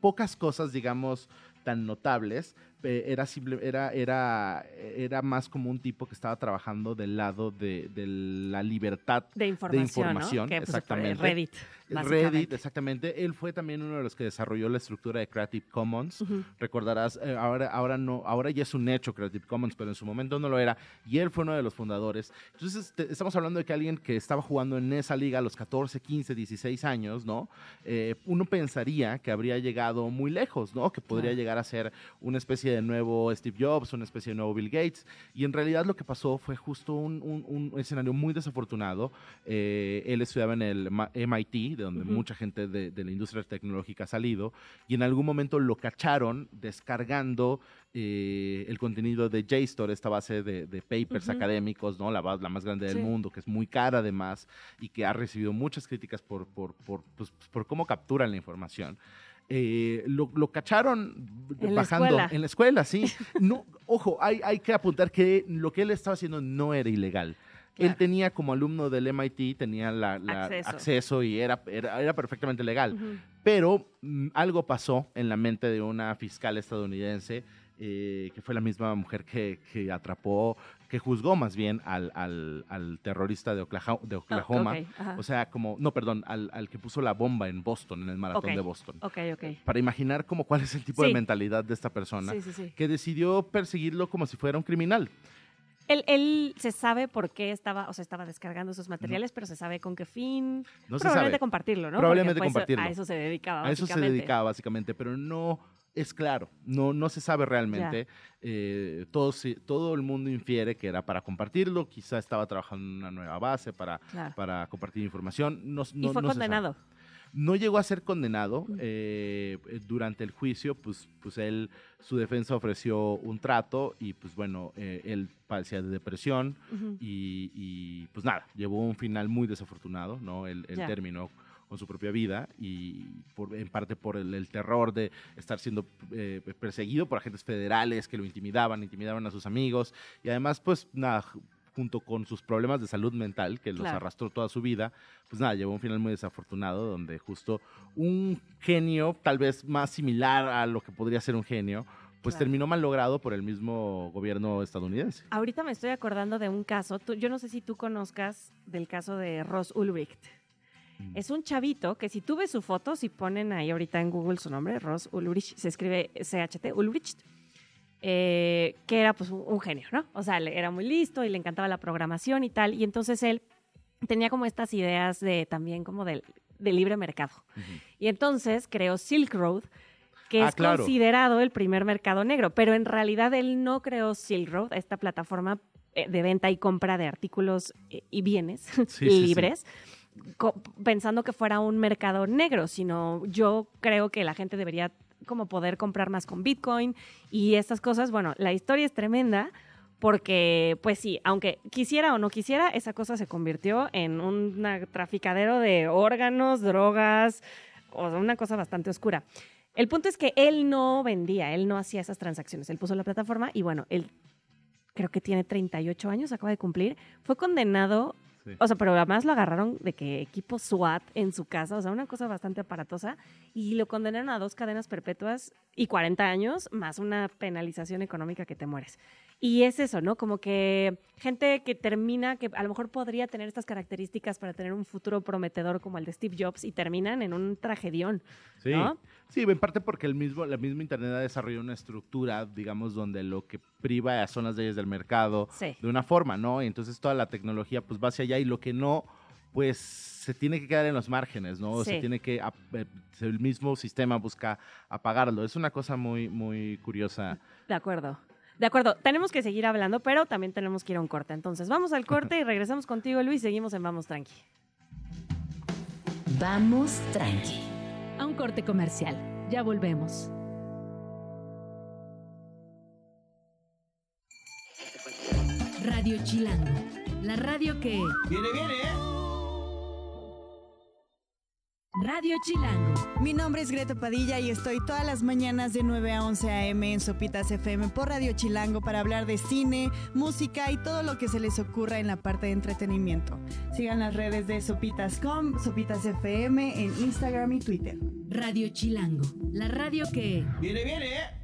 pocas cosas, digamos, tan notables. Eh, era, simple, era, era, era más como un tipo que estaba trabajando del lado de, de la libertad. De información, información, ¿no? Que, pues, exactamente. Reddit. Reddit, exactamente. Él fue también uno de los que desarrolló la estructura de Creative Commons. Ujú. Recordarás, eh, ahora, ahora no, ahora ya es un hecho Creative Commons, pero en su momento no lo era. Y él fue uno de los fundadores. Entonces, te- estamos hablando de que alguien que estaba jugando en esa liga a los 14, 15, 16 años, ¿no? Eh, uno pensaría que habría llegado muy lejos, ¿no? Que podría llegar a ser una especie de nuevo Steve Jobs, una especie de nuevo Bill Gates. Y en realidad lo que pasó fue justo un, un- un escenario muy desafortunado. Eh, él estudiaba en el MIT, de donde mucha gente de, de la industria tecnológica ha salido, y en algún momento lo cacharon descargando eh, el contenido de JSTOR, esta base de, de papers académicos, ¿no? La, la más grande del Sí. mundo, que es muy cara además, y que ha recibido muchas críticas por, por, por, pues, por cómo capturan la información. Eh, lo, lo cacharon En bajando en la escuela, sí. No, ojo, hay, hay que apuntar que lo que él estaba haciendo no era ilegal. Él tenía como alumno del MIT, tenía la, la Acceso. acceso. y era, era, era perfectamente legal. Pero mm, algo pasó en la mente de una fiscal estadounidense, eh, que fue la misma mujer que, que atrapó, que juzgó más bien al, al- al terrorista de de Oklahoma. O sea, como, no, perdón, al, al que puso la bomba en Boston, en el maratón de Boston. Ok, ok. Para imaginar como cuál es el tipo Sí. de mentalidad de esta persona Sí, sí, sí. que decidió perseguirlo como si fuera un criminal. Él, él se sabe por qué estaba, o sea, estaba descargando esos materiales, pero se sabe con qué fin. No se Probablemente sabe. compartirlo, ¿no? Probablemente pues, compartirlo. A eso se dedicaba. A eso se dedicaba básicamente, pero no es claro, no, no se sabe realmente. Eh, todo, todo el mundo infiere que era para compartirlo, quizá estaba trabajando en una nueva base para, Claro. para compartir información. No, y no- fue no se sabe. condenado. No llegó a ser condenado. eh, durante el juicio, pues, pues él, su defensa ofreció un trato y pues bueno, eh, él padecía de depresión y, y, pues nada, llevó un final muy desafortunado, ¿no? Él, él terminó con su propia vida y por- en parte por el, el terror de estar siendo eh, perseguido por agentes federales que lo intimidaban, intimidaban a sus amigos y además pues nada, ju- junto con sus problemas de salud mental que los arrastró toda su vida, pues nada, llevó un final muy desafortunado donde justo un genio tal vez más similar a lo que podría ser un genio, pues Claro. terminó mal logrado por el mismo gobierno estadounidense. Ahorita me estoy acordando de un caso, tú- yo no sé si tú conozcas del caso de Ross Ulbricht. Mm. Es un chavito que si tú ves su foto, si ponen ahí ahorita en Google su nombre, Ross Ulbricht, se escribe CHT, Ulbricht, eh, que era pues un, un genio, ¿no? O sea, era muy listo y le encantaba la programación y tal, y entonces él tenía como estas ideas de también como del, de libre mercado. Y entonces creó Silk Road, que Ah, es claro. considerado el primer mercado negro, pero en realidad él no creó Silk Road, esta plataforma eh, de venta y compra de artículos eh, y bienes Sí, sí, sí. Pensando que fuera un mercado negro, sino yo creo que la gente debería como poder comprar más con Bitcoin y estas cosas. Bueno, la historia es tremenda porque, pues sí, aunque quisiera o no quisiera, esa cosa se convirtió en un traficadero de órganos, drogas, o una cosa bastante oscura. El punto es que él no vendía, él no hacía esas transacciones. Él puso la plataforma y bueno, él creo que tiene 38 años, acaba de cumplir. Fue condenado, O sea, pero además lo agarraron de que equipo SWAT en su casa, o sea, una cosa bastante aparatosa, y lo condenaron a dos cadenas perpetuas y 40 años, más una penalización económica que te mueres. Y es eso, ¿no? Como que gente que termina, que a lo mejor podría tener estas características para tener un futuro prometedor como el de Steve Jobs y terminan en un tragedión, Sí. ¿no? Sí, en parte porque el mismo, la misma Internet ha desarrollado una estructura, digamos, donde lo que priva a son las leyes del mercado Sí. de una forma, ¿no? Y entonces toda la tecnología pues va hacia allá y lo que no, pues se tiene que quedar en los márgenes, ¿no? Sí. Se tiene que, eh, el mismo sistema busca apagarlo. Es una cosa muy, muy curiosa. De acuerdo. De acuerdo, tenemos que seguir hablando, pero también tenemos que ir a un corte. Entonces, vamos al corte y regresamos contigo, Luis. Seguimos en Vamos Tranqui. Vamos tranqui. A un corte comercial. Ya volvemos. Radio Chilango. La radio que... Viene, viene, ¿eh? Radio Chilango. Mi nombre es Greta Padilla y estoy todas las mañanas de 9 a 11 a.m. en Sopitas FM por Radio Chilango para hablar de cine, música y todo lo que se les ocurra en la parte de entretenimiento. Sigan las redes de Sopitas.com, Sopitas FM en Instagram y Twitter. Radio Chilango. La radio que... Viene, viene, ¿eh?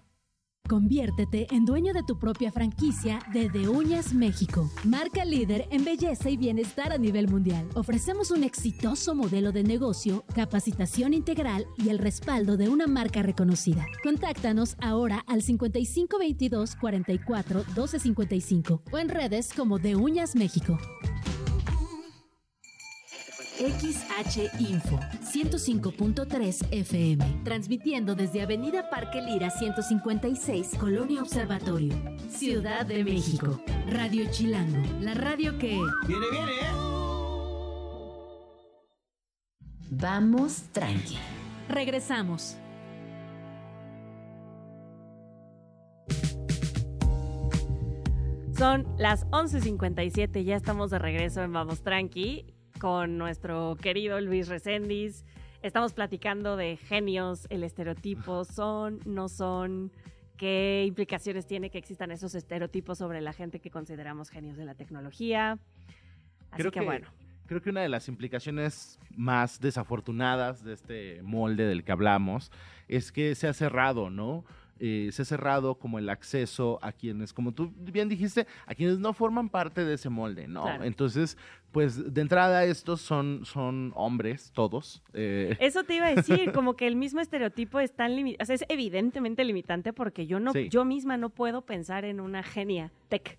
Conviértete en dueño de tu propia franquicia de Uñas México, marca líder en belleza y bienestar a nivel mundial. Ofrecemos un exitoso modelo de negocio, capacitación integral y el respaldo de una marca reconocida. Contáctanos ahora al 5522 44 1255 o en redes como De Uñas México. XH Info 105.3 FM, transmitiendo desde Avenida Parque Lira 156, Colonia Observatorio, Ciudad de México. Radio Chilango, la radio que... Viene, viene, ¿eh? Vamos tranqui. Regresamos. Son las 11.57, ya estamos de regreso en Vamos Tranqui con nuestro querido Luis Recendis. Estamos platicando de genios, el estereotipo, son, no son, qué implicaciones tiene que existan esos estereotipos sobre la gente que consideramos genios de la tecnología. Así Creo que, que- bueno, Creo que una de las implicaciones más desafortunadas de este molde del que hablamos es que se ha cerrado, ¿no? Eh, se ha cerrado como el acceso a quienes, como tú bien dijiste, a quienes no forman parte de ese molde, ¿no? Claro. Entonces, pues de entrada estos son, son hombres, todos. eh, eso te iba a decir, como que el mismo estereotipo es tan limi- o sea, es evidentemente limitante porque yo no, Sí. yo misma no puedo pensar en una genia tech.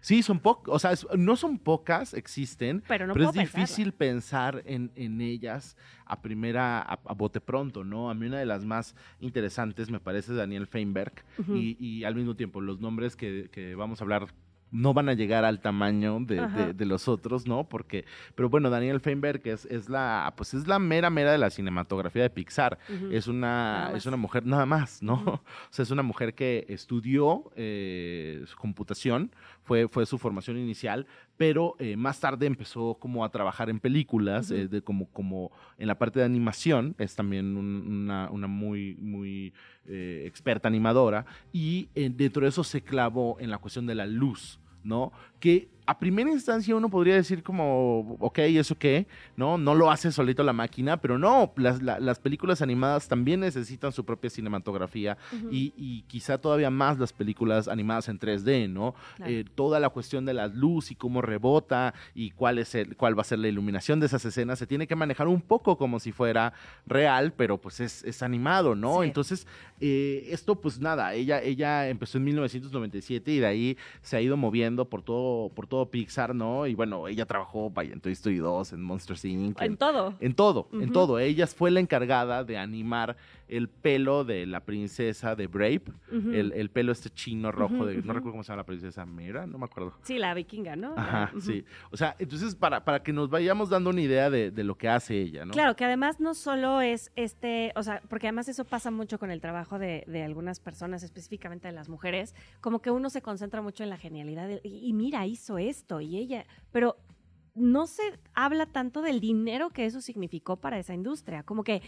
Sí, son pocas, o sea, es- no son pocas, existen, Pero no es puedo pensarla. difícil pensar en, en ellas a primera, a, a bote pronto, ¿no? A mí una de las más interesantes me parece Daniel Feinberg y, y al mismo tiempo los nombres que, que vamos a hablar no van a llegar al tamaño de, de- de los otros, ¿no? Porque, pero bueno, Daniel Feinberg es, es la, pues es la mera mera de la cinematografía de Pixar. Es una, es una mujer nada más, ¿no? O sea, es una mujer que estudió eh, computación, fue, fue su formación inicial, pero eh, más tarde empezó como a trabajar en películas, eh, de como, como en la parte de animación, es también un- una, una muy, muy eh, experta animadora, y dentro de eso se clavó en la cuestión de la luz. ¿No? Que a primera instancia uno podría decir como, ok, ¿eso qué? ¿No? No lo hace solito la máquina, pero no, las, la- las películas animadas también necesitan su propia cinematografía y, y quizá todavía más las películas animadas en 3D, ¿no? Claro. Eh, toda la cuestión de la luz y cómo rebota y cuál, es el, cuál va a ser la iluminación de esas escenas se tiene que manejar un poco como si fuera real, pero pues es, es animado, ¿no? Sí. Entonces, eh, esto pues nada, ella, ella empezó en 1997 y de ahí se ha ido moviendo por todo, por todo Pixar, ¿no? Y bueno, ella trabajó vaya, en Toy Story 2, en Monsters Inc., En todo. en todo, en todo. Ella fue la encargada de animar el pelo de la princesa de Brave, el, el pelo este chino rojo, de, no recuerdo cómo se llama la princesa, Mira, no me acuerdo. Sí, la vikinga, ¿no? Ajá, sí. O sea, entonces para, para que nos vayamos dando una idea de, de lo que hace ella, ¿no? Claro, que además no solo es este, o sea, porque además eso pasa mucho con el trabajo de, de algunas personas, específicamente de las mujeres, como que uno se concentra mucho en la genialidad de- y, y mira, hizo esto y ella, pero no se habla tanto del dinero que eso significó para esa industria, como que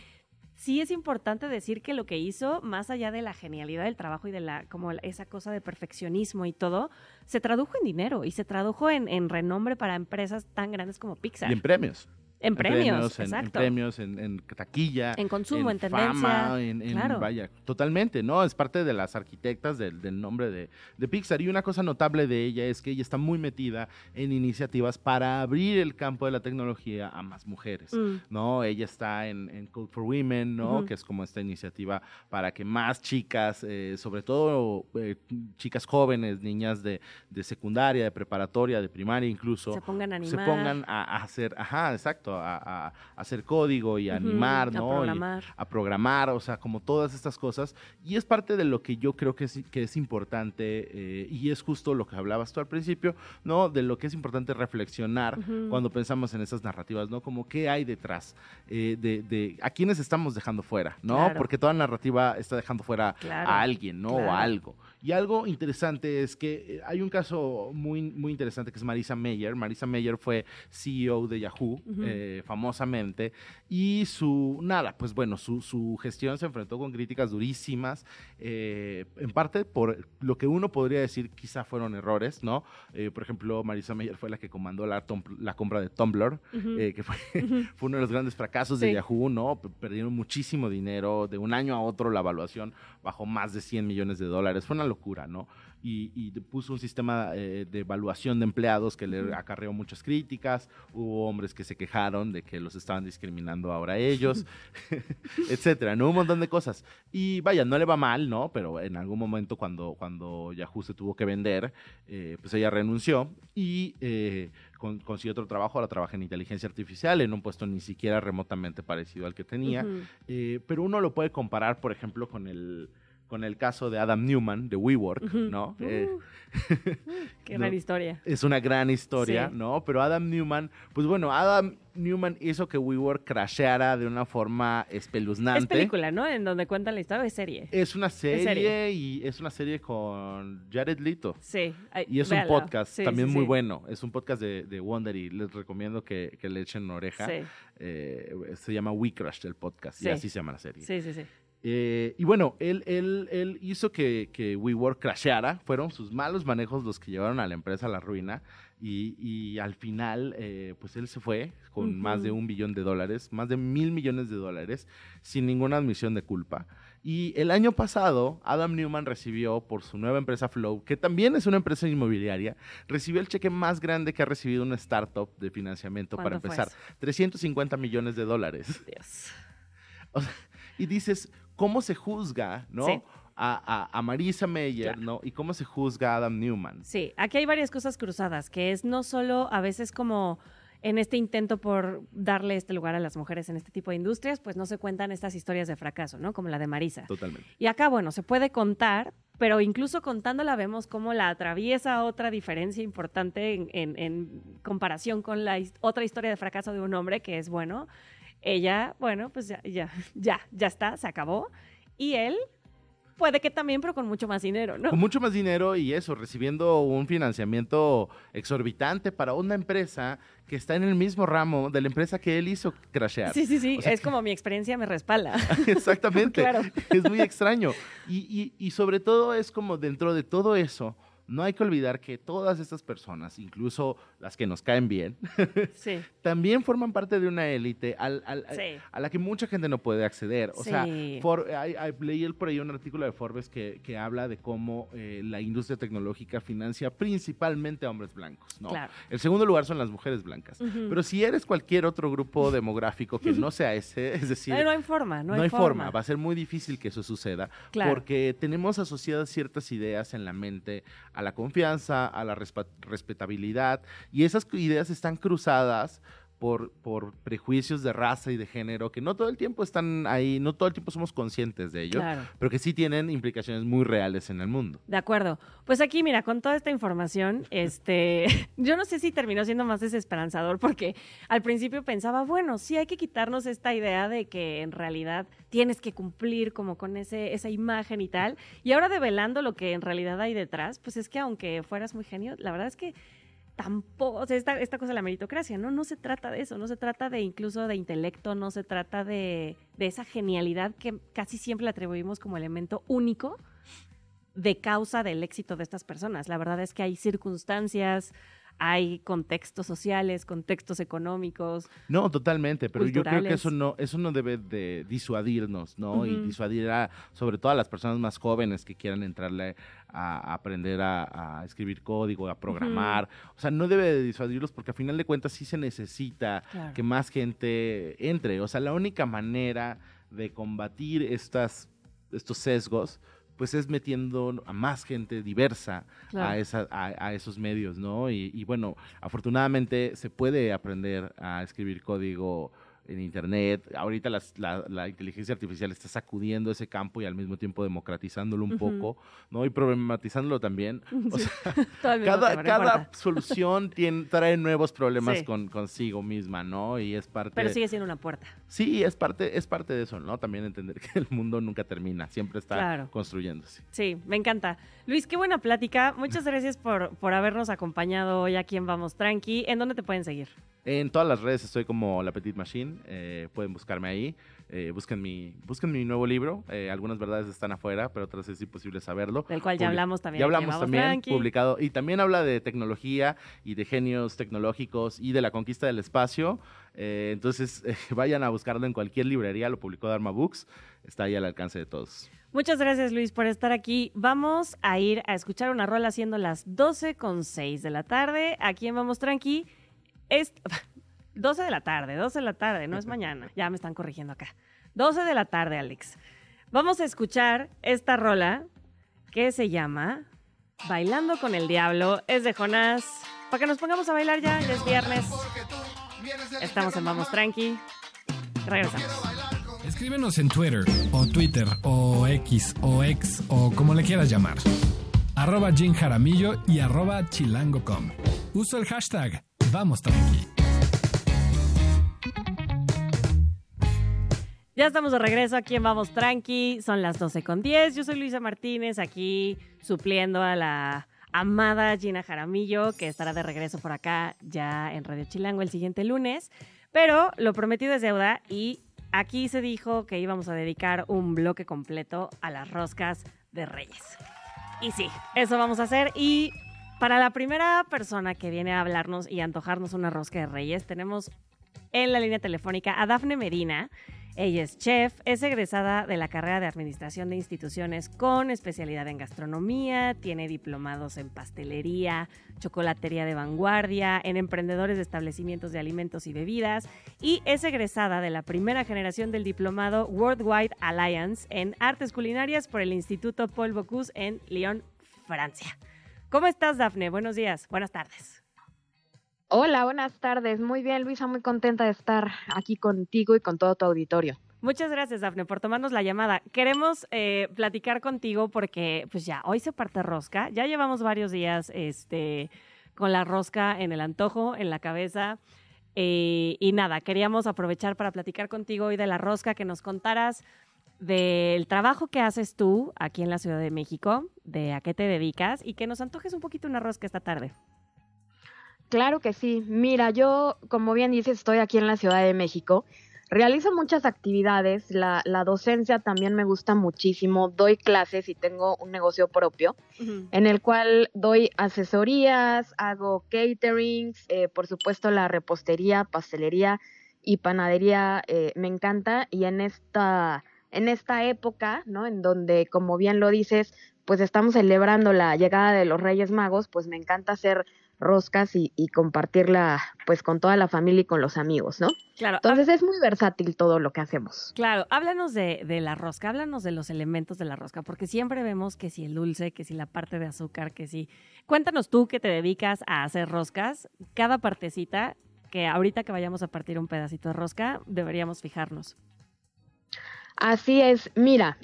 sí es importante decir que lo que hizo, más allá de la genialidad del trabajo y de la, como esa cosa de perfeccionismo y todo, se tradujo en dinero y se tradujo en, en renombre para empresas tan grandes como Pixar. Y en premios. En premios, en- en, exacto. premios, en, en taquilla. En consumo, en fama, tendencia, en, en- claro. Vaya, totalmente, ¿no? Es parte de las arquitectas del, del nombre de, de Pixar. Y una cosa notable de ella es que ella está muy metida en iniciativas para abrir el campo de la tecnología a más mujeres. Mm. ¿no? Ella está en, en Code for Women, ¿no? Que es como esta iniciativa para que más chicas, eh, sobre todo eh, chicas jóvenes, niñas de, de secundaria, de preparatoria, de primaria incluso, Se pongan a se animar. pongan a, a hacer, ajá, exacto, a, a- a hacer código y a animar, a ¿no? Y programar. a programar, o sea, como todas estas cosas. Y es parte de lo que yo creo que es, que es importante eh, y es justo lo que hablabas tú al principio, ¿no? De lo que es importante reflexionar cuando pensamos en esas narrativas, ¿no? Como qué hay detrás eh, de, de a quiénes estamos dejando fuera, ¿no? Claro. Porque toda narrativa está dejando fuera Claro, a alguien, ¿no? O a algo. Y algo interesante es que eh, hay un caso muy, muy interesante que es Marisa Mayer. Marisa Mayer fue CEO de Yahoo, eh, famosamente, y su, nada, pues bueno, su, su gestión se enfrentó con críticas durísimas, eh, en parte por lo que uno podría decir quizá fueron errores, ¿no? Eh, por ejemplo, Marisa Mayer fue la que comandó la, la compra de Tumblr, que fue, fue uno de los grandes fracasos de. Yahoo, ¿no? Perdieron muchísimo dinero, de un año a otro la evaluación bajó más de 100 millones de dólares, fue una locura, ¿no? Y, puso un sistema eh, de evaluación de empleados que le acarreó muchas críticas, hubo hombres que se quejaron de que los estaban discriminando ahora ellos, etcétera, ¿no? Un montón de cosas. Y vaya, no le va mal, ¿no? Pero en algún momento cuando, cuando Yahoo se tuvo que vender, eh, pues ella renunció y eh, con- consiguió otro trabajo, ahora trabaja en inteligencia artificial, en un puesto ni siquiera remotamente parecido al que tenía. Pero uno lo puede comparar, por ejemplo, con el, con el caso de Adam Newman de WeWork. ¿no? Uh, Eh, Qué gran historia. Es una gran historia, Sí. ¿no? Pero Adam Newman, pues bueno, Adam Newman hizo que WeWork crasheara de una forma espeluznante. Es película, ¿no? En donde cuentan la historia, es serie. Es una serie, serie. y es una serie con Jared Leto. Sí. ay, Y es un podcast Sí, también sí, muy bueno. Es un podcast de, de Wonder y les recomiendo que, que le echen oreja. Sí. Eh, se llama We el podcast y Sí. así se llama la serie. Sí, sí, sí. Eh, y bueno, él, él, él hizo que, que WeWork crasheara. Fueron sus malos manejos los que llevaron a la empresa a la ruina. Y, y al final, eh, pues él se fue con más de un billón de dólares, más de mil millones de dólares, sin ninguna admisión de culpa. Y el año pasado, Adam Newman recibió por su nueva empresa Flow, que también es una empresa inmobiliaria, recibió el cheque más grande que ha recibido una startup de financiamiento para ¿Cuánto fue empezar. 350 millones de dólares. O sea, y dices, ¿cómo se juzga, no? Sí. A, a- a Marisa Meyer, ¿no? Y cómo se juzga a Adam Newman. Sí, aquí hay varias cosas cruzadas, que es no solo a veces como en este intento por darle este lugar a las mujeres en este tipo de industrias, pues no se cuentan estas historias de fracaso, ¿no? Como la de Marisa. Totalmente. Y acá, bueno, se puede contar, pero incluso contándola vemos cómo la atraviesa otra diferencia importante en, en- en comparación con la his- otra historia de fracaso de un hombre, que es, bueno, ella, bueno, pues ya, ya, ya, ya está, se acabó. Y él, puede que también, pero con mucho más dinero, ¿no? Con mucho más dinero y eso, recibiendo un financiamiento exorbitante para una empresa que está en el mismo ramo de la empresa que él hizo crashear. Sí, sí, sí, O sea, es como mi experiencia me respalda. Exactamente. Claro. Es muy extraño. Y, y- y sobre todo es como dentro de todo eso, no hay que olvidar que todas estas personas, incluso las que nos caen bien, Sí. también forman parte de una élite al- al- Sí. a la que mucha gente no puede acceder. O Sí. sea, For- hay- leí por ahí un artículo de Forbes que, que habla de cómo eh, la industria tecnológica financia principalmente a hombres blancos. ¿no? Claro. El segundo lugar son las mujeres blancas. Pero si eres cualquier otro grupo demográfico que no sea ese, es decir, Ay, no hay forma, no, no hay forma. forma. Va a ser muy difícil que eso suceda Claro. porque tenemos asociadas ciertas ideas en la mente a la confianza, a la respetabilidad y esas ideas están cruzadas por, por prejuicios de raza y de género que no todo el tiempo están ahí, no todo el tiempo somos conscientes de ello, Claro. pero que sí tienen implicaciones muy reales en el mundo. De acuerdo. Pues aquí, mira, con toda esta información, este, yo no sé si terminó siendo más desesperanzador porque al principio pensaba, bueno, sí hay que quitarnos esta idea de que en realidad tienes que cumplir como con ese, esa imagen y tal. Y ahora develando lo que en realidad hay detrás, pues es que aunque fueras muy genio, la verdad es que tampoco, o sea, esta, esta cosa de la meritocracia, ¿no? No se trata de eso, no se trata de incluso de intelecto, no se trata de, de esa genialidad que casi siempre le atribuimos como elemento único de causa del éxito de estas personas. La verdad es que hay circunstancias, hay contextos sociales, contextos económicos. No, totalmente, pero yo creo que eso no, eso no debe de disuadirnos, ¿no? Y disuadir a, sobre todo a las personas más jóvenes que quieran entrarle a, a aprender a, a escribir código, a programar. O sea, no debe de disuadirlos porque a final de cuentas sí se necesita Claro. que más gente entre. O sea, la única manera de combatir estas, estos sesgos pues es metiendo a más gente diversa Claro. a, esa, a, a esos medios, ¿no? Y, y bueno, afortunadamente se puede aprender a escribir código en internet. Ahorita las- la, la inteligencia artificial está sacudiendo ese campo y al mismo tiempo democratizándolo un poco, ¿no? Y problematizándolo también. O Sí. sea, al mismo cada, cada solución tiene, trae nuevos problemas Sí. con, consigo misma, ¿no? Y es parte... Pero sigue siendo una puerta. Sí, es parte, es parte de eso, ¿no? También entender que el mundo nunca termina, siempre está Claro. construyéndose. Sí, me encanta. Luis, qué buena plática. Muchas gracias por, por habernos acompañado hoy aquí en Vamos Tranqui. ¿En dónde te pueden seguir? En todas las redes estoy como La Petite Machine, eh, pueden buscarme ahí, eh, busquen, mi, busquen mi nuevo libro, eh, algunas verdades están afuera, pero otras es imposible saberlo. Del cual ya Publi- hablamos también Ya hablamos también, publicado, y también habla de tecnología y de genios tecnológicos y de la conquista del espacio, eh, entonces vayan a buscarlo en cualquier librería, lo publicó Dharma Books, está ahí al alcance de todos. Muchas gracias, Luis, por estar aquí. Vamos a ir a escuchar una rola siendo las 12 con 6 de la tarde. Aquí en Vamos Tranqui. Es 12 de la tarde, 12 de la tarde, no es mañana. Ya me están corrigiendo acá. 12 de la tarde, Alex. Vamos a escuchar esta rola que se llama Bailando con el Diablo. Es de Jonás. Para que nos pongamos a bailar ya, es viernes. Estamos en Vamos Tranqui. Regresamos. Escríbenos en Twitter o Twitter o X o X o como le quieras llamar. Arroba Jim Jaramillo y arroba chilango.com. Uso el hashtag Vamos Tranqui. Ya estamos de regreso aquí en Vamos Tranqui, son las 12 con 10. Yo soy Luisa Martínez, aquí supliendo a la amada Gina Jaramillo, que estará de regreso por acá ya en Radio Chilango el siguiente lunes. Pero lo prometido es deuda y aquí se dijo que íbamos a dedicar un bloque completo a las roscas de Reyes. Y sí, eso vamos a hacer. Y para la primera persona que viene a hablarnos y antojarnos una rosca de Reyes, tenemos en la línea telefónica a Dafne Medina. Ella es chef, es egresada de la carrera de Administración de Instituciones con especialidad en gastronomía, tiene diplomados en pastelería, chocolatería de vanguardia, en emprendedores de establecimientos de alimentos y bebidas y es egresada de la primera generación del diplomado Worldwide Alliance en Artes Culinarias por el Instituto Paul Bocuse en Lyon, Francia. ¿Cómo estás, Dafne? Buenos días, buenas tardes. Hola, buenas tardes. Muy bien, Luisa, muy contenta de estar aquí contigo y con todo tu auditorio. Muchas gracias, Dafne, por tomarnos la llamada. Queremos eh, platicar contigo porque, pues ya, hoy se parte rosca. Ya llevamos varios días este, con la rosca en el antojo, en la cabeza. Eh, y nada, queríamos aprovechar para platicar contigo hoy de la rosca, que nos contaras del trabajo que haces tú aquí en la Ciudad de México, de a qué te dedicas y que nos antojes un poquito una rosca esta tarde. Claro que sí. Mira, yo, como bien dices, estoy aquí en la Ciudad de México. Realizo muchas actividades. La, la docencia también me gusta muchísimo. Doy clases y tengo un negocio propio en el cual doy asesorías, hago caterings, eh, por supuesto la repostería, pastelería y panadería eh, me encanta. Y en esta, en esta época, ¿no? En donde, como bien lo dices, pues estamos celebrando la llegada de los Reyes Magos, pues me encanta hacer roscas y, compartirla pues con toda la familia y con los amigos, ¿no? Claro. Entonces es muy versátil todo lo que hacemos. Claro, háblanos de, de, la rosca, háblanos de los elementos de la rosca, porque siempre vemos que si el dulce, que si la parte de azúcar, que si... Cuéntanos tú que te dedicas a hacer roscas, cada partecita, que ahorita que vayamos a partir un pedacito de rosca, deberíamos fijarnos. Así es, mira,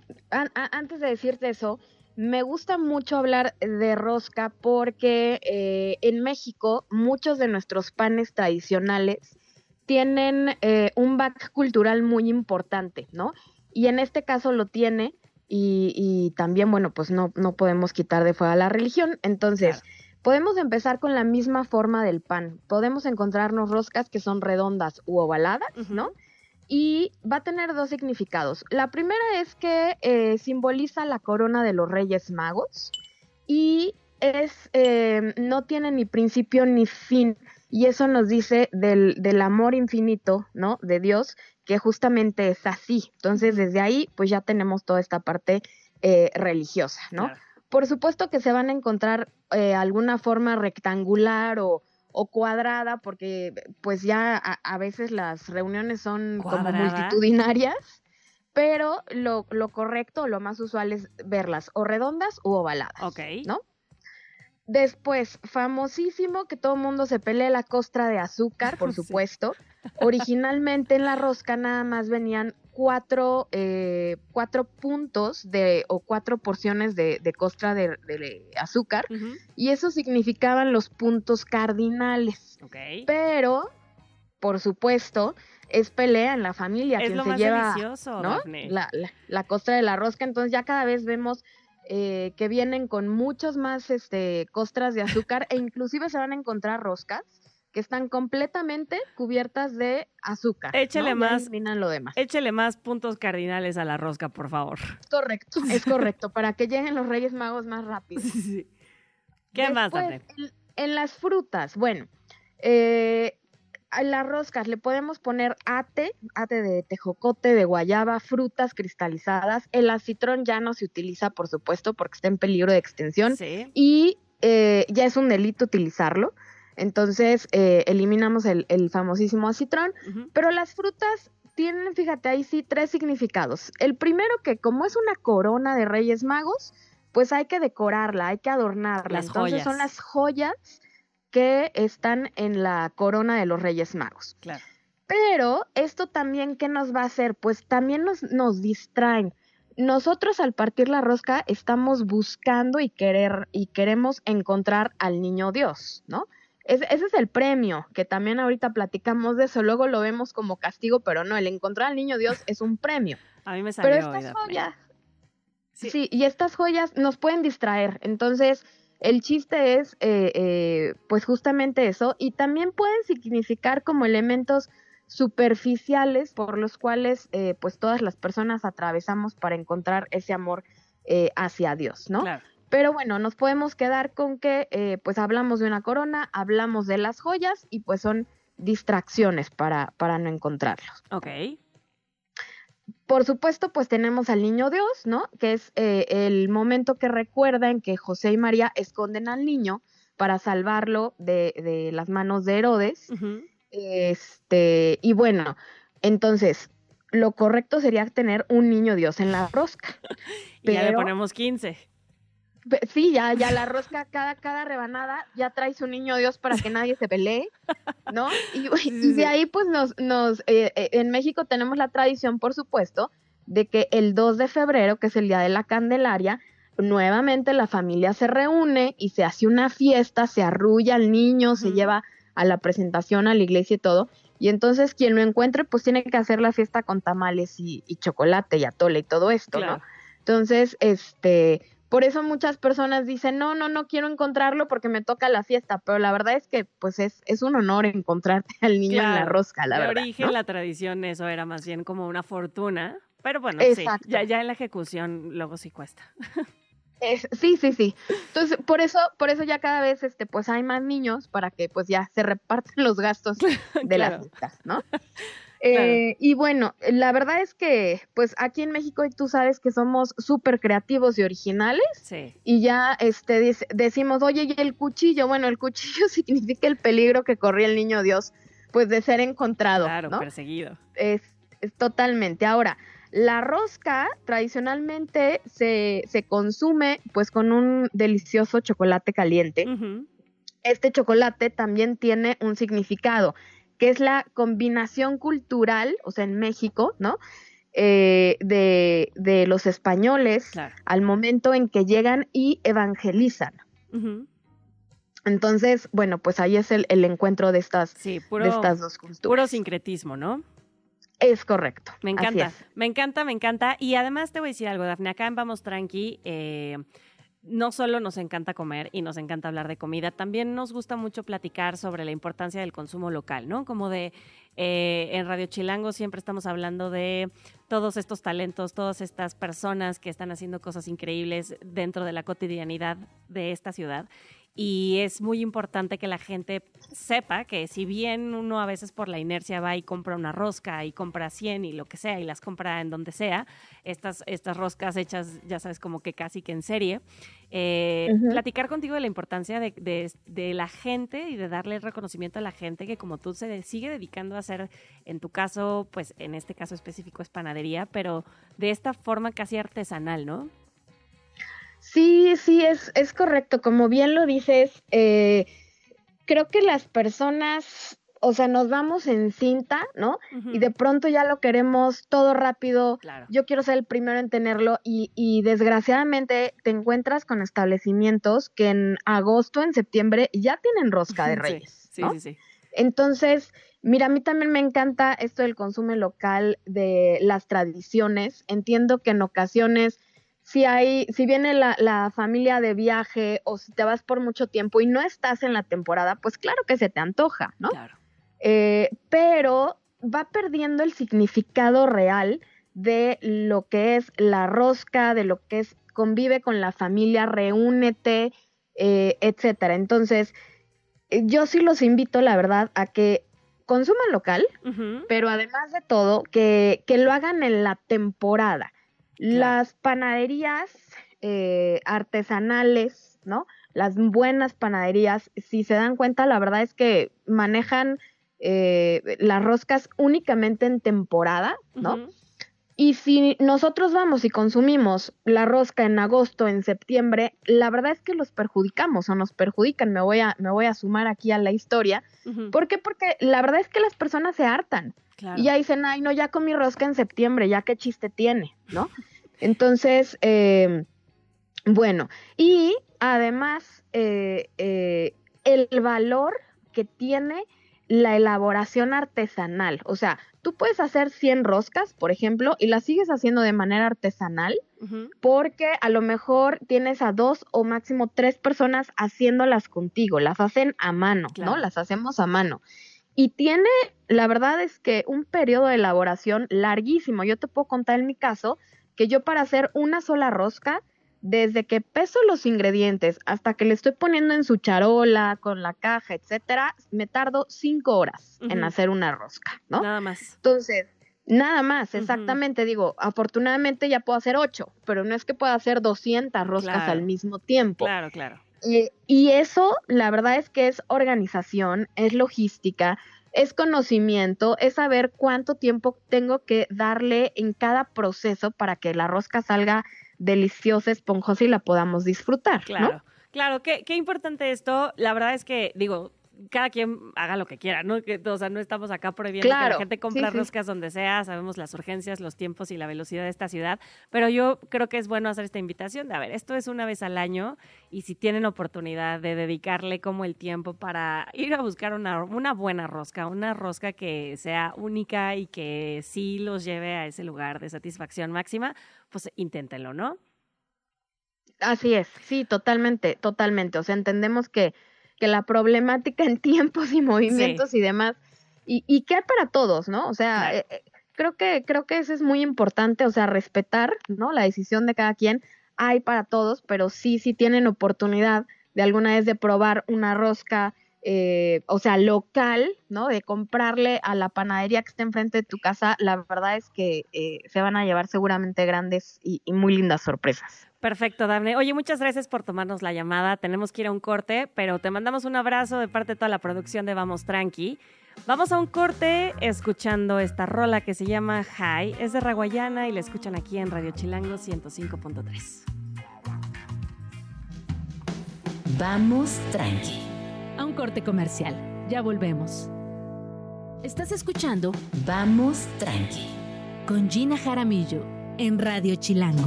antes de decirte eso, me gusta mucho hablar de rosca porque eh, en México muchos de nuestros panes tradicionales tienen eh, un back cultural muy importante, ¿no? Y en este caso lo tiene y, también, bueno, pues no, no podemos quitar de fuera la religión. Entonces, podemos empezar con la misma forma del pan. Podemos encontrarnos roscas que son redondas u ovaladas, ¿no? Y va a tener dos significados. La primera es que eh, simboliza la corona de los Reyes Magos y es eh, no tiene ni principio ni fin y eso nos dice del, del, amor infinito, ¿no? De Dios que justamente es así. Entonces desde ahí pues ya tenemos toda esta parte eh, religiosa, ¿no? Por supuesto que se van a encontrar alguna forma rectangular o, o cuadrada, porque pues ya a, veces las reuniones son como multitudinarias, pero lo, lo correcto, lo más usual es verlas o redondas u ovaladas. Ok. ¿No? Después, famosísimo que todo el mundo se pelee la costra de azúcar, por supuesto. Originalmente en la rosca nada más venían cuatro, eh, cuatro puntos de, o cuatro porciones de, costra de, azúcar y eso significaban los puntos cardinales. Pero, por supuesto, es pelea en la familia es quien lo se más lleva delicioso, ¿no? la, la, costra de la rosca. Entonces ya cada vez vemos eh, que vienen con muchos más este, costras de azúcar e inclusive se van a encontrar roscas que están completamente cubiertas de azúcar. Échele más. lo demás. Échele más puntos cardinales a la rosca, por favor. Correcto, es correcto, para que lleguen los Reyes Magos más rápido. ¿Qué más, en, en, las frutas, bueno, eh, a las roscas le podemos poner ate, ate de tejocote, de guayaba, frutas cristalizadas. El acitrón ya no se utiliza, por supuesto, porque está en peligro de extensión. Y eh, ya es un delito utilizarlo. Entonces, eh, eliminamos el, famosísimo acitrón. Pero las frutas tienen, fíjate, ahí sí, tres significados. El primero que como es una corona de Reyes Magos, pues hay que decorarla, hay que adornarla. Entonces son las joyas que están en la corona de los Reyes Magos. Claro. Pero esto también, ¿qué nos va a hacer? Pues también nos, nos distraen. Nosotros al partir la rosca estamos buscando y querer y queremos encontrar al niño Dios, ¿no? ese es el premio, que también ahorita platicamos de eso, luego lo vemos como castigo, pero no, el encontrar al niño Dios es un premio. A mí me salió Pero estas joyas, sí. y estas joyas nos pueden distraer, entonces el chiste es eh, eh, pues justamente eso, y también pueden significar como elementos superficiales por los cuales eh, pues todas las personas atravesamos para encontrar ese amor eh, hacia Dios, ¿no? Claro. Pero bueno, nos podemos quedar con que eh, pues hablamos de una corona, hablamos de las joyas y pues son distracciones para, para no encontrarlos. Ok. Por supuesto, pues tenemos al niño Dios, ¿no? Que es eh, el momento que recuerda en que José y María esconden al niño para salvarlo de, de las manos de Herodes. Este, y bueno, entonces, lo correcto sería tener un niño Dios en la rosca. Y ya le Pero- ponemos 15. Sí, ya, ya la rosca, cada, cada rebanada, ya traes un niño Dios para que nadie se pelee, ¿no? Y, y de ahí, pues, nos, nos, eh, eh, en México tenemos la tradición, por supuesto, de que el 2 de febrero, que es el Día de la Candelaria, nuevamente la familia se reúne y se hace una fiesta, se arrulla al niño, se lleva a la presentación a la iglesia y todo. Y entonces quien lo encuentre, pues tiene que hacer la fiesta con tamales y, y chocolate y atole y todo esto, Claro. ¿no? Entonces, este, por eso muchas personas dicen, no, no, no quiero encontrarlo porque me toca la fiesta, pero la verdad es que pues es, es un honor encontrarte al niño en la rosca, la de verdad. origen, ¿no? la tradición, eso era más bien como una fortuna. Pero bueno, Exacto. sí, ya, ya en la ejecución luego sí cuesta. Es- sí, sí, sí. Entonces, por eso, por eso ya cada vez este, pues hay más niños para que pues ya se reparten los gastos de Claro. las fiestas, ¿no? Eh, y bueno, la verdad es que pues aquí en México tú sabes que somos súper creativos y originales Sí. y ya este decimos, oye, y el cuchillo, bueno, el cuchillo significa el peligro que corría el niño Dios, pues de ser encontrado, Claro, ¿no? perseguido. Es, es totalmente. Ahora, la rosca tradicionalmente se, se consume pues con un delicioso chocolate caliente. Este chocolate también tiene un significado, que es la combinación cultural, o sea, en México, ¿no? Eh, de, de los españoles Claro. al momento en que llegan y evangelizan. Entonces, bueno, pues ahí es el, el encuentro de estas, Sí, puro, de estas dos culturas. puro sincretismo, ¿no? Es correcto. Me encanta, me encanta, me encanta. Y además te voy a decir algo, Dafne, acá en Vamos Tranqui, eh, no solo nos encanta comer y nos encanta hablar de comida, también nos gusta mucho platicar sobre la importancia del consumo local, ¿no? Como de, eh, en Radio Chilango siempre estamos hablando de todos estos talentos, todas estas personas que están haciendo cosas increíbles dentro de la cotidianidad de esta ciudad. Y es muy importante que la gente sepa que si bien uno a veces por la inercia va y compra una rosca y compra 100 y lo que sea y las compra en donde sea, estas, estas roscas hechas, ya sabes, como que casi que en serie, eh, platicar contigo de la importancia de, de- de la gente y de darle el reconocimiento a la gente que como tú se sigue dedicando a hacer, en tu caso, pues en este caso específico es panadería, pero de esta forma casi artesanal, ¿no? Sí, sí, es, es correcto. Como bien lo dices, eh, creo que las personas, o sea, nos vamos en cinta, ¿no? Y de pronto ya lo queremos todo rápido. Claro. Yo quiero ser el primero en tenerlo y, y desgraciadamente te encuentras con establecimientos que en agosto, en septiembre ya tienen rosca de Sí, reyes. Sí, ¿no? sí, sí. Entonces, mira, a mí también me encanta esto del consumo local, de las tradiciones. Entiendo que en ocasiones, si hay, si viene la, la familia de viaje o si te vas por mucho tiempo y no estás en la temporada, pues claro que se te antoja, ¿no? Claro. Eh, pero va perdiendo el significado real de lo que es la rosca, de lo que es convive con la familia, reúnete, eh, etcétera. Entonces, eh, yo sí los invito, la verdad, a que consuman local, pero además de todo, que, que lo hagan en la temporada. Las panaderías eh, artesanales, ¿no? Las buenas panaderías, si se dan cuenta, la verdad es que manejan eh, las roscas únicamente en temporada, ¿no? Y si nosotros vamos y consumimos la rosca en agosto, en septiembre, la verdad es que los perjudicamos o nos perjudican. Me voy a, me voy a sumar aquí a la historia. ¿Por qué? Porque la verdad es que las personas se hartan. Claro. Y ya dicen, ay, no, ya comí rosca en septiembre, ya qué chiste tiene, ¿no? Entonces, eh, bueno, y además, eh, eh, el valor que tiene la elaboración artesanal. O sea, tú puedes hacer 100 roscas, por ejemplo, y las sigues haciendo de manera artesanal porque a lo mejor tienes a dos o máximo tres personas haciéndolas contigo, las hacen a mano, Claro. ¿no? Las hacemos a mano. Y tiene, la verdad es que un periodo de elaboración larguísimo. Yo te puedo contar en mi caso que yo para hacer una sola rosca, desde que peso los ingredientes hasta que le estoy poniendo en su charola, con la caja, etcétera, me tardo cinco horas en hacer una rosca, ¿no? Nada más. Entonces, nada más, exactamente, digo, afortunadamente ya puedo hacer ocho, pero no es que pueda hacer 200 roscas Claro. al mismo tiempo. Claro, claro. Eh, y eso, la verdad es que es organización, es logística, es conocimiento, es saber cuánto tiempo tengo que darle en cada proceso para que la rosca salga deliciosa, esponjosa y la podamos disfrutar, Claro, claro, qué, qué importante esto. La verdad es que, digo, cada quien haga lo que quiera, ¿no? Que, o sea, no estamos acá prohibiendo que Claro, la gente compra sí, sí. roscas donde sea, sabemos las urgencias, los tiempos y la velocidad de esta ciudad, pero yo creo que es bueno hacer esta invitación de, a ver, esto es una vez al año y si tienen oportunidad de dedicarle como el tiempo para ir a buscar una, una buena rosca, una rosca que sea única y que sí los lleve a ese lugar de satisfacción máxima, pues inténtenlo, ¿no? Así es, sí, totalmente, totalmente. O sea, entendemos que, que la problemática en tiempos y movimientos y demás, y, y que hay para todos, ¿no? O sea, eh, eh, creo que, creo que eso es muy importante, o sea, respetar, ¿no? La decisión de cada quien, hay para todos, pero sí, sí tienen oportunidad de alguna vez de probar una rosca, eh, o sea, local, ¿no? De comprarle a la panadería que está enfrente de tu casa, la verdad es que eh, se van a llevar seguramente grandes y- y muy lindas sorpresas. Perfecto, Dafne. Oye, muchas gracias por tomarnos la llamada. Tenemos que ir a un corte, pero te mandamos un abrazo de parte de toda la producción de Vamos Tranqui. Vamos a un corte escuchando esta rola que se llama High. Es de Raguayana y la escuchan aquí en Radio Chilango 105.3. Vamos tranqui. A un corte comercial. Ya volvemos. Estás escuchando Vamos tranqui. con Gina Jaramillo en Radio Chilango.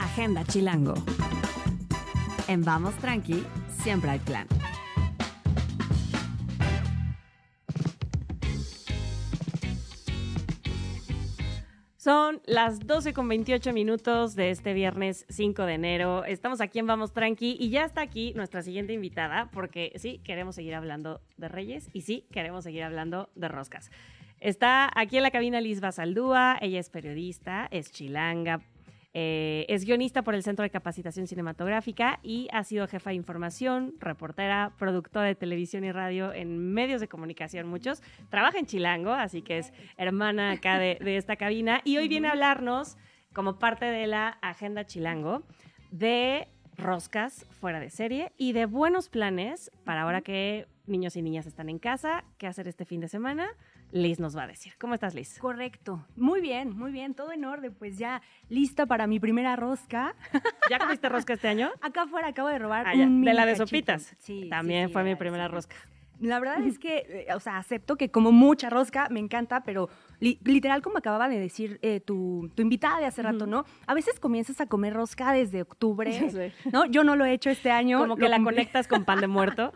Agenda Chilango. En Vamos Tranqui, siempre hay plan. Son las 12 con 28 minutos de este viernes 5 de enero. Estamos aquí en Vamos Tranqui y ya está aquí nuestra siguiente invitada porque sí, queremos seguir hablando de Reyes y sí, queremos seguir hablando de roscas. Está aquí en la cabina Liz Basaldúa, ella es periodista, es chilanga, eh, es guionista por el Centro de Capacitación Cinematográfica y ha sido jefa de información, reportera, productora de televisión y radio en medios de comunicación, muchos. Trabaja en Chilango, así que es hermana acá de, de esta cabina. Y hoy viene a hablarnos, como parte de la agenda Chilango, de roscas fuera de serie y de buenos planes para ahora que niños y niñas están en casa, qué hacer este fin de semana. Liz nos va a decir. ¿Cómo estás, Liz? Correcto. Muy bien, muy bien, todo en orden. Pues ya lista para mi primera rosca. ¿Ya comiste rosca este año? Acá afuera acabo de robar Ah, un De la de sopitas. Sí, También sí, fue mi primera rosca. La verdad es que, eh, o sea, acepto que como mucha rosca me encanta, pero li- literal como acababa de decir eh, tu, tu invitada de hace rato, ¿no? A veces comienzas a comer rosca desde octubre, Sí. ¿no? Yo no lo he hecho este año. Como que la conectas con pan de muerto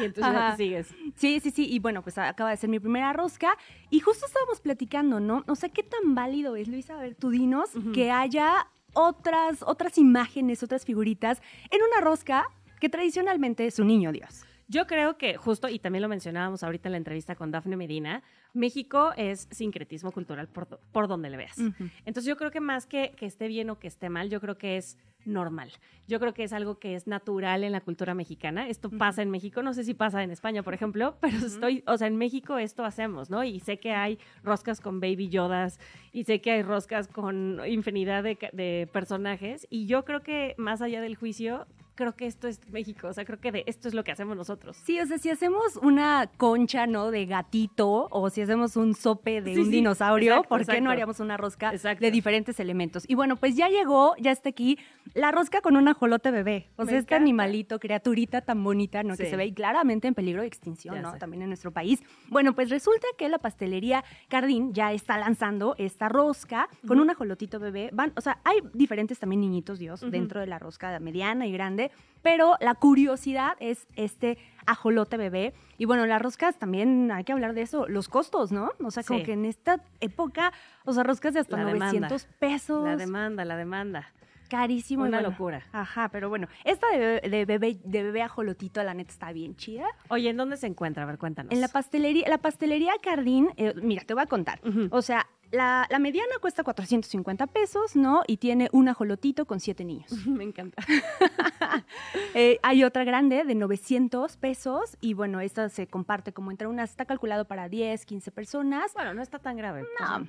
y entonces ya te sigues. Sí, sí, sí. Y bueno, pues acaba de ser mi primera rosca. Y justo estábamos platicando, ¿no? O sea, qué tan válido es, Luisa, a ver, tú dinos, que haya otras, otras imágenes, otras figuritas en una rosca que tradicionalmente es un niño Dios. Yo creo que justo, y también lo mencionábamos ahorita en la entrevista con Dafne Medina, México es sincretismo cultural por, por donde le veas. Entonces yo creo que más que que esté bien o que esté mal, yo creo que es normal. Yo creo que es algo que es natural en la cultura mexicana. Esto pasa en México, no sé si pasa en España, por ejemplo, pero estoy, o sea, en México esto hacemos, ¿no? Y sé que hay roscas con baby yodas y sé que hay roscas con infinidad de, personajes y yo creo que más allá del juicio, creo que esto es México, o sea, creo que de esto es lo que hacemos nosotros. Sí, o sea, si hacemos una concha, ¿no? De gatito o si hacemos un sope de Sí, un sí, dinosaurio, exacto, ¿por qué exacto. no haríamos una rosca de diferentes elementos? Y bueno, pues ya llegó, ya está aquí, la rosca con un ajolote bebé. O Me sea, este encanta. animalito, criaturita tan bonita, ¿no? Que se ve claramente en peligro de extinción, Ya ¿no? sé. También en nuestro país. Bueno, pues resulta que la pastelería Cardín ya está lanzando esta rosca con un ajolotito bebé. Van, o sea, hay diferentes también niñitos Dios dentro de la rosca mediana y grande, pero la curiosidad es este ajolote bebé. Y bueno, las roscas también hay que hablar de eso, los costos, ¿no? O sea, como Sí. que en esta época, o sea, roscas de hasta La 900 demanda. pesos. La demanda, la demanda. Carísimo. y Una bueno, locura. Ajá, pero bueno, esta de, bebé- de bebé, de bebé ajolotito, la neta está bien chida. Oye, ¿en dónde se encuentra? A ver, cuéntanos. En la pastelería, la pastelería Cardín, eh, mira, te voy a contar. O sea, la, la mediana cuesta 450 pesos, ¿no? Y tiene un ajolotito con siete niños. Me encanta. Eh, hay otra grande de 900 pesos y bueno, esta se comparte como entre unas, está calculado para 10, 15 personas. Bueno, no está tan grave. No,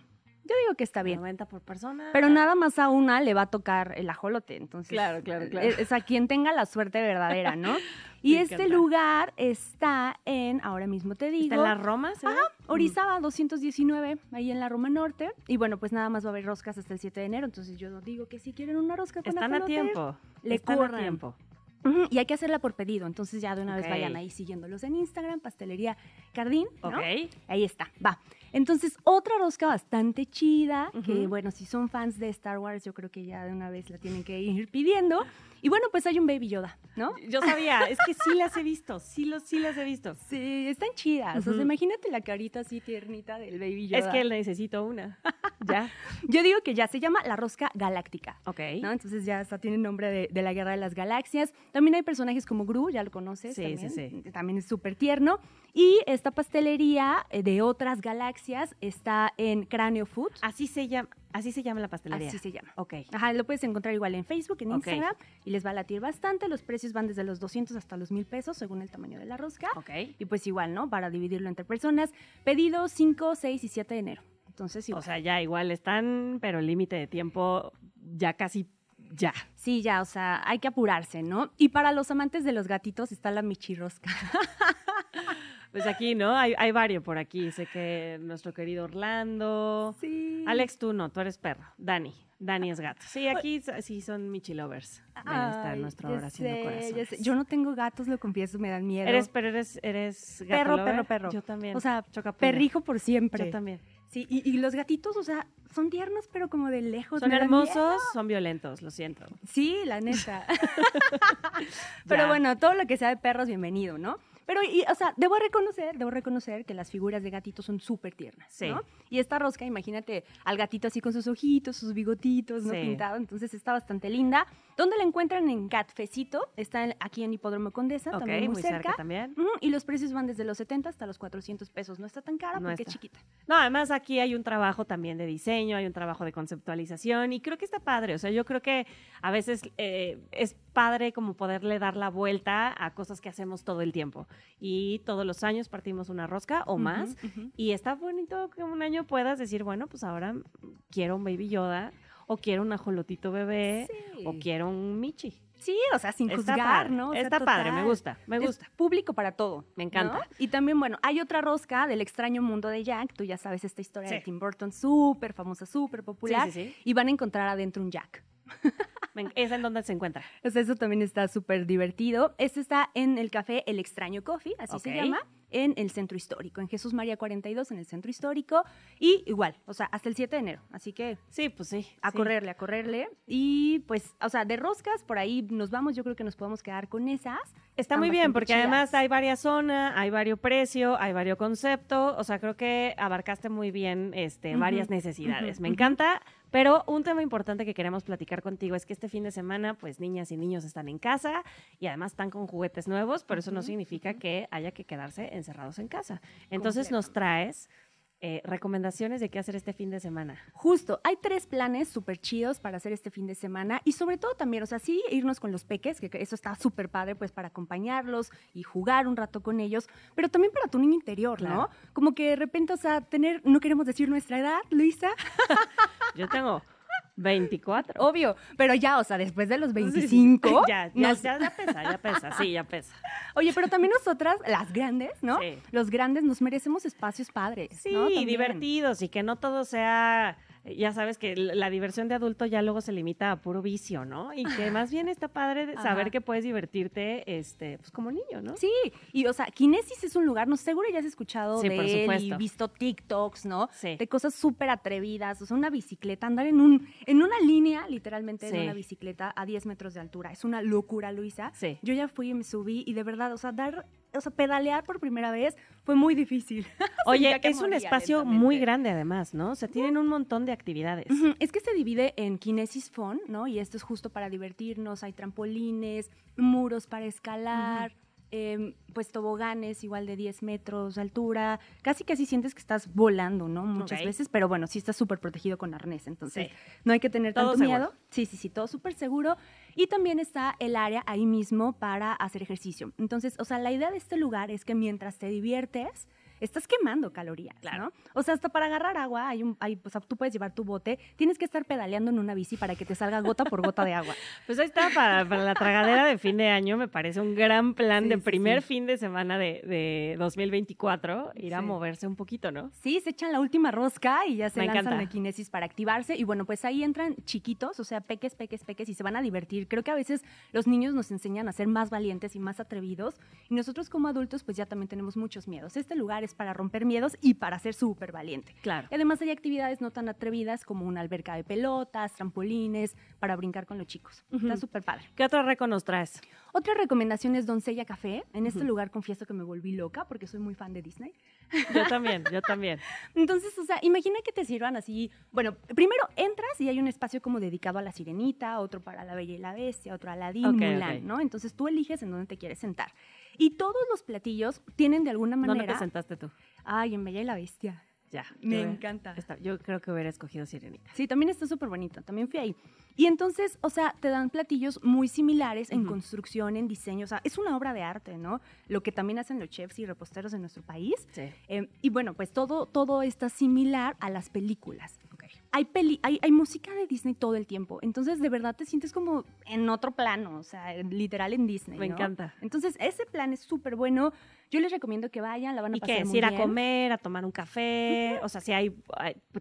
yo digo que está bien. 90 por persona. Pero nada más a una le va a tocar el ajolote, entonces. Claro, claro, claro. Es, a quien tenga la suerte verdadera, ¿no? Y Me este encanta. lugar está en, ahora mismo te digo. ¿Está en la Roma? se? Ajá, Orizaba 219, ahí en la Roma Norte. Y bueno, pues nada más va a haber roscas hasta el 7 de enero. Entonces yo digo que si quieren una rosca con Están a tiempo. le Están corran. a tiempo. Y hay que hacerla por pedido, entonces ya de una vez vayan ahí siguiéndolos en Instagram, Pastelería Cardín, ¿no? Ok. Ahí está, va. Entonces, otra rosca bastante chida, que Ujú. bueno, si son fans de Star Wars, yo creo que ya de una vez la tienen que ir pidiendo. Y bueno, pues hay un Baby Yoda, ¿no? Yo sabía, es que sí las he visto, sí, los, sí las he visto. Sí, están chidas. O sea, imagínate la carita así tiernita del Baby Yoda. Es que necesito una. ya. Yo digo que ya se llama la rosca galáctica. Ok. ¿no? Entonces ya hasta tiene nombre de, de la Guerra de las Galaxias. También hay personajes como Gru, ya lo conoces. Sí, también. sí, sí. También es súper tierno. Y esta pastelería eh, de otras galaxias está en Cráneo Food. Así se llama, así se llama la pastelería. Así se llama. Ok. Ajá, lo puedes encontrar igual en Facebook, en Ok. Instagram, y les va a latir bastante. Los precios van desde los 200 hasta los 1000 pesos, según el tamaño de la rosca. Ok. Y pues igual, ¿no? Para dividirlo entre personas. Pedido 5, 6 y 7 de enero. Entonces, igual. O sea, ya igual están, pero límite de tiempo ya casi ya. Sí, ya, o sea, hay que apurarse, ¿no? Y para los amantes de los gatitos está la michirrosca. Pues aquí, ¿no? Hay, hay varios por aquí. Sé que nuestro querido Orlando. Sí. Alex, tú no, tú eres perro. Dani. Dani es gato. Sí, aquí sí son Michi lovers. Ahí está nuestro ahora haciendo corazones. Yo no tengo gatos, lo confieso, me dan miedo. Eres, pero eres, eres gato perro, lover? perro, perro. Yo también. O sea, Chocapuño. perrijo por siempre. Yo también. Sí, y, y los gatitos, o sea, son tiernos, pero como de lejos. Son hermosos, son violentos, lo siento. Sí, la neta. pero bueno, todo lo que sea de perros, bienvenido, ¿no? Pero, y, o sea, debo reconocer, debo reconocer que las figuras de gatitos son súper tiernas, Sí. ¿no? Y esta rosca, imagínate al gatito así con sus ojitos, sus bigotitos, ¿no? Sí. Pintado, entonces está bastante linda. ¿Dónde la encuentran? En Catfecito, está aquí en Hipódromo Condesa, Ok, también muy, muy cerca cerca. también. Y los precios van desde los 70 hasta los 400 pesos. No está tan cara No porque es chiquita. No, además aquí hay un trabajo también de diseño, hay un trabajo de conceptualización y creo que está padre. O sea, yo creo que a veces eh, es padre como poderle dar la vuelta a cosas que hacemos todo el tiempo. Y todos los años partimos una rosca o más. Y está bonito que un año puedas decir, bueno, pues ahora quiero un Baby Yoda o quiero un ajolotito bebé o quiero un Michi. Sí, o sea, sin Está juzgar, padre, ¿no? O sea, está padre, me gusta, me Es gusta. público para todo. Me encanta. ¿no? Y también, bueno, hay otra rosca del extraño mundo de Jack. Tú ya sabes esta historia de. Tim Burton, súper famosa, súper popular. sí, sí. Y van a encontrar adentro un Jack. ¿Es en donde se encuentra? O sea, eso también está súper divertido. Este está en el café El Extraño Coffee, así se llama, en el centro histórico, en Jesús María 42, en el centro histórico. Y igual, o sea, hasta el 7 de enero. Así que Sí, pues sí. a sí. correrle, a correrle. Y pues, o sea, de roscas, por ahí nos vamos, yo creo que nos podemos quedar con esas. Está Están muy bien, porque chidas. además hay varias zonas, hay varios precios, hay varios conceptos, o sea, creo que abarcaste muy bien este, varias necesidades. Me encanta, pero un tema importante que queremos platicar contigo es que este fin de semana, pues niñas y niños están en casa y además están con juguetes nuevos, pero eso no significa que haya que quedarse encerrados en casa. Entonces nos traes eh, recomendaciones de qué hacer este fin de semana. Justo, hay tres planes súper chidos para hacer este fin de semana y sobre todo también, o sea, sí irnos con los peques, que eso está súper padre, pues para acompañarlos y jugar un rato con ellos, pero también para tu niño interior, ¿no? Claro. Como que de repente, o sea, tener, no queremos decir nuestra edad, Luisa, Yo tengo 24. obvio, pero ya, o sea, después de los 25, ya, ya, nos- ya, ya pesa, ya pesa, sí, ya pesa. Oye, pero también nosotras, las grandes, ¿no? Sí. Los grandes nos merecemos espacios padres. Sí, divertidos y que no todo sea, ya sabes que la diversión de adulto ya luego se limita a puro vicio, ¿no? Y que más bien está padre de saber Ajá. que puedes divertirte, este, pues como niño, ¿no? Sí, y o sea, Kinesis es un lugar, no seguro ya has escuchado Sí, de por él y visto TikToks, ¿no? Sí. De cosas súper atrevidas, o sea, una bicicleta, andar en un en una línea, literalmente Sí. en una bicicleta a 10 metros de altura. Es una locura, Luisa. Sí. Yo ya fui y me subí y de verdad, o sea, dar o sea, pedalear por primera vez fue muy difícil. Oye, es un espacio muy grande además, ¿no? O sea, tienen un montón de actividades. Es que se divide en Kinesis Fun, ¿no? Y esto es justo para divertirnos, hay trampolines, muros para escalar, em, pues toboganes igual de 10 metros de altura, casi casi sientes que estás volando, ¿no? Muchas veces, pero bueno, sí estás súper protegido con arnés, entonces Sí. no hay que tener Todo tanto seguro. miedo. Sí, sí, sí, todo súper seguro. Y también está el área ahí mismo para hacer ejercicio. Entonces, o sea, la idea de este lugar es que mientras te diviertes, estás quemando calorías, ¿no? O sea, hasta para agarrar agua, hay un, hay, o sea, tú puedes llevar tu bote, tienes que estar pedaleando en una bici para que te salga gota por gota de agua. Pues ahí está, para, para la tragadera de fin de año me parece un gran plan Sí, de primer sí. fin de semana de, de 2024, ir a Sí. moverse un poquito, ¿no? Sí, se echan la última rosca y ya se Me lanzan encanta. de kinesis para activarse. Y bueno, pues ahí entran chiquitos, o sea, peques, peques, peques, y se van a divertir. Creo que a veces los niños nos enseñan a ser más valientes y más atrevidos. Y nosotros como adultos, pues ya también tenemos muchos miedos. Este lugar es para romper miedos y para ser súper valiente. Claro. Y además hay actividades no tan atrevidas como una alberca de pelotas, trampolines, para brincar con los chicos. Está Ujú. súper padre. ¿Qué otro reco nos traes? Otra recomendación es Doncella Café. En este Ujú. lugar confieso que me volví loca porque soy muy fan de Disney. Yo también, yo también. Entonces, o sea, imagina que te sirvan así. Bueno, primero entras y hay un espacio como dedicado a la sirenita, otro para la bella y la bestia, otro a Aladdin, Ok, Mulan, ok. ¿no? Entonces tú eliges en dónde te quieres sentar. Y todos los platillos tienen de alguna ¿Dónde manera. te sentaste tú? Ay, en Bella y la Bestia. Ya. Me yo encanta. está- yo creo que hubiera escogido Sirenita. Sí, también está súper bonito, también fui ahí. Y entonces, o sea, te dan platillos muy similares en Ujú. construcción, en diseño, o sea, es una obra de arte, ¿no? Lo que también hacen los chefs y reposteros de nuestro país. Sí. Eh, y bueno, pues todo, todo está similar a las películas. Hay, peli hay, hay música de Disney todo el tiempo, entonces de verdad te sientes como en otro plano, o sea, literal en Disney. Me ¿no? encanta. Entonces ese plan es súper bueno. Yo les recomiendo que vayan, la van a ¿Y pasar qué muy Ir a comer, a tomar un café. O sea, si hay,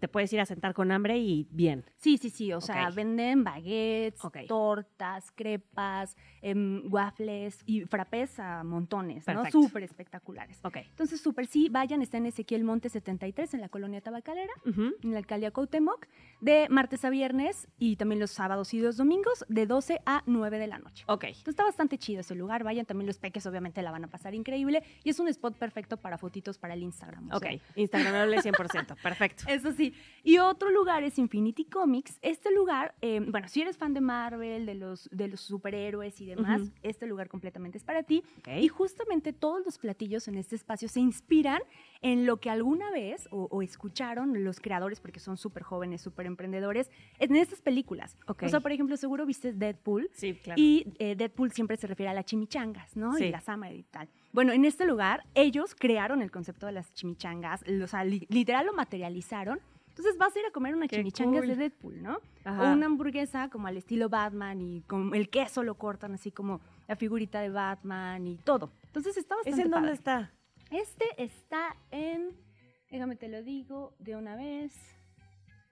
te puedes ir a sentar con hambre y bien. Sí, sí, sí. O sea, venden baguettes, tortas, crepas, em, waffles y frappés a montones, Perfecto. ¿no? Súper espectaculares. Ok. Entonces, súper sí, vayan, está en Ezequiel Monte 73, en la colonia Tabacalera, en la alcaldía Cuauhtémoc, de martes a viernes y también los sábados y los domingos, de 12 a 9 de la noche. Ok. Entonces, está bastante chido ese lugar. Vayan, también los peques obviamente la van a pasar increíble y es un spot perfecto para fotitos para el Instagram. o Ok. sea, Instagramable 100%. Perfecto. eso sí. Y otro lugar es Infinity Comics. Este lugar, eh, bueno, si eres fan de Marvel, de los, de los superhéroes y demás, este lugar completamente es para ti. Ok. Y justamente todos los platillos en este espacio se inspiran en lo que alguna vez o, o escucharon los creadores, porque son súper jóvenes, súper emprendedores, en estas películas. Ok. O sea, por ejemplo, seguro viste Deadpool. Sí, claro. Y eh, Deadpool siempre se refiere a las chimichangas, ¿no? Sí. Y las ama y tal. Bueno, en este lugar, ellos crearon el concepto de las chimichangas, o sea, li- literal lo materializaron. Entonces vas a ir a comer una Qué chimichangas cool. de Deadpool, ¿no? Ajá. O una hamburguesa como al estilo Batman y con el queso lo cortan así como la figurita de Batman y todo. Entonces está bastante ¿Ese en dónde está? Este está en, déjame te lo digo de una vez.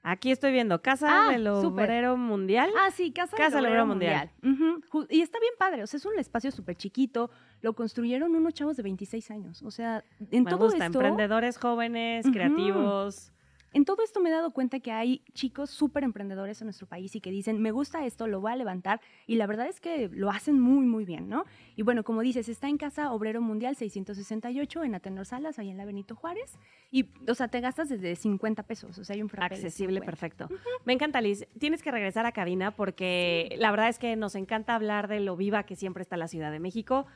Aquí estoy viendo Casa Ah, del. Obrero Mundial. Ah, sí, Casa, Casa del Obrero Mundial. Mundial. Y está bien padre, o sea, es un espacio súper chiquito. Lo construyeron unos chavos de 26 años. O sea, en Me todo gusta. esto... Emprendedores jóvenes, Ujú. creativos. En todo esto me he dado cuenta que hay chicos súper emprendedores en nuestro país y que dicen, me gusta esto, lo voy a levantar. Y la verdad es que lo hacen muy, muy bien, ¿no? Y bueno, como dices, está en Casa Obrero Mundial 668 en Atenor Salas, ahí en la Benito Juárez. Y, o sea, te gastas desde 50 pesos. O sea, hay un Accesible, 50. perfecto. Me encanta, Liz. Tienes que regresar a cabina porque la verdad es que nos encanta hablar de lo viva que siempre está la Ciudad de México.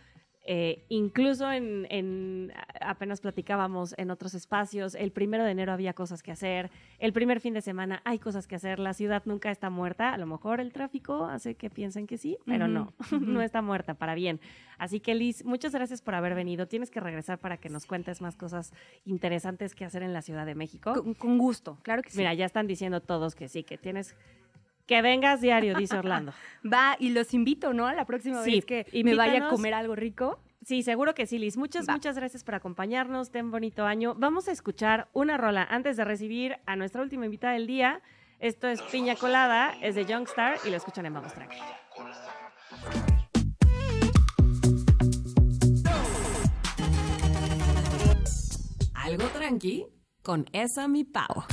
Eh, incluso en, en- apenas platicábamos en otros espacios, el primero de enero había cosas que hacer, el primer fin de semana hay cosas que hacer, la ciudad nunca está muerta, a lo mejor el tráfico hace que piensen que sí, pero no, no está muerta, para bien. Así que Liz, muchas gracias por haber venido, tienes que regresar para que nos cuentes más cosas interesantes que hacer en la Ciudad de México. Con, con gusto, claro que sí. Mira, ya están diciendo todos que sí, que tienes que vengas diario, dice Orlando. Va, y los invito, ¿no? La próxima Sí, vez que me vaya a invítanos. comer algo rico. Sí, seguro que sí, Liz. Muchas, Va. muchas gracias por acompañarnos. Ten bonito año. Vamos a escuchar una rola antes de recibir a nuestra última invitada del día. Esto es Piña Colada, es de Youngstar y lo escuchan en Vamos Tranqui. Algo tranqui con esa mi pavo.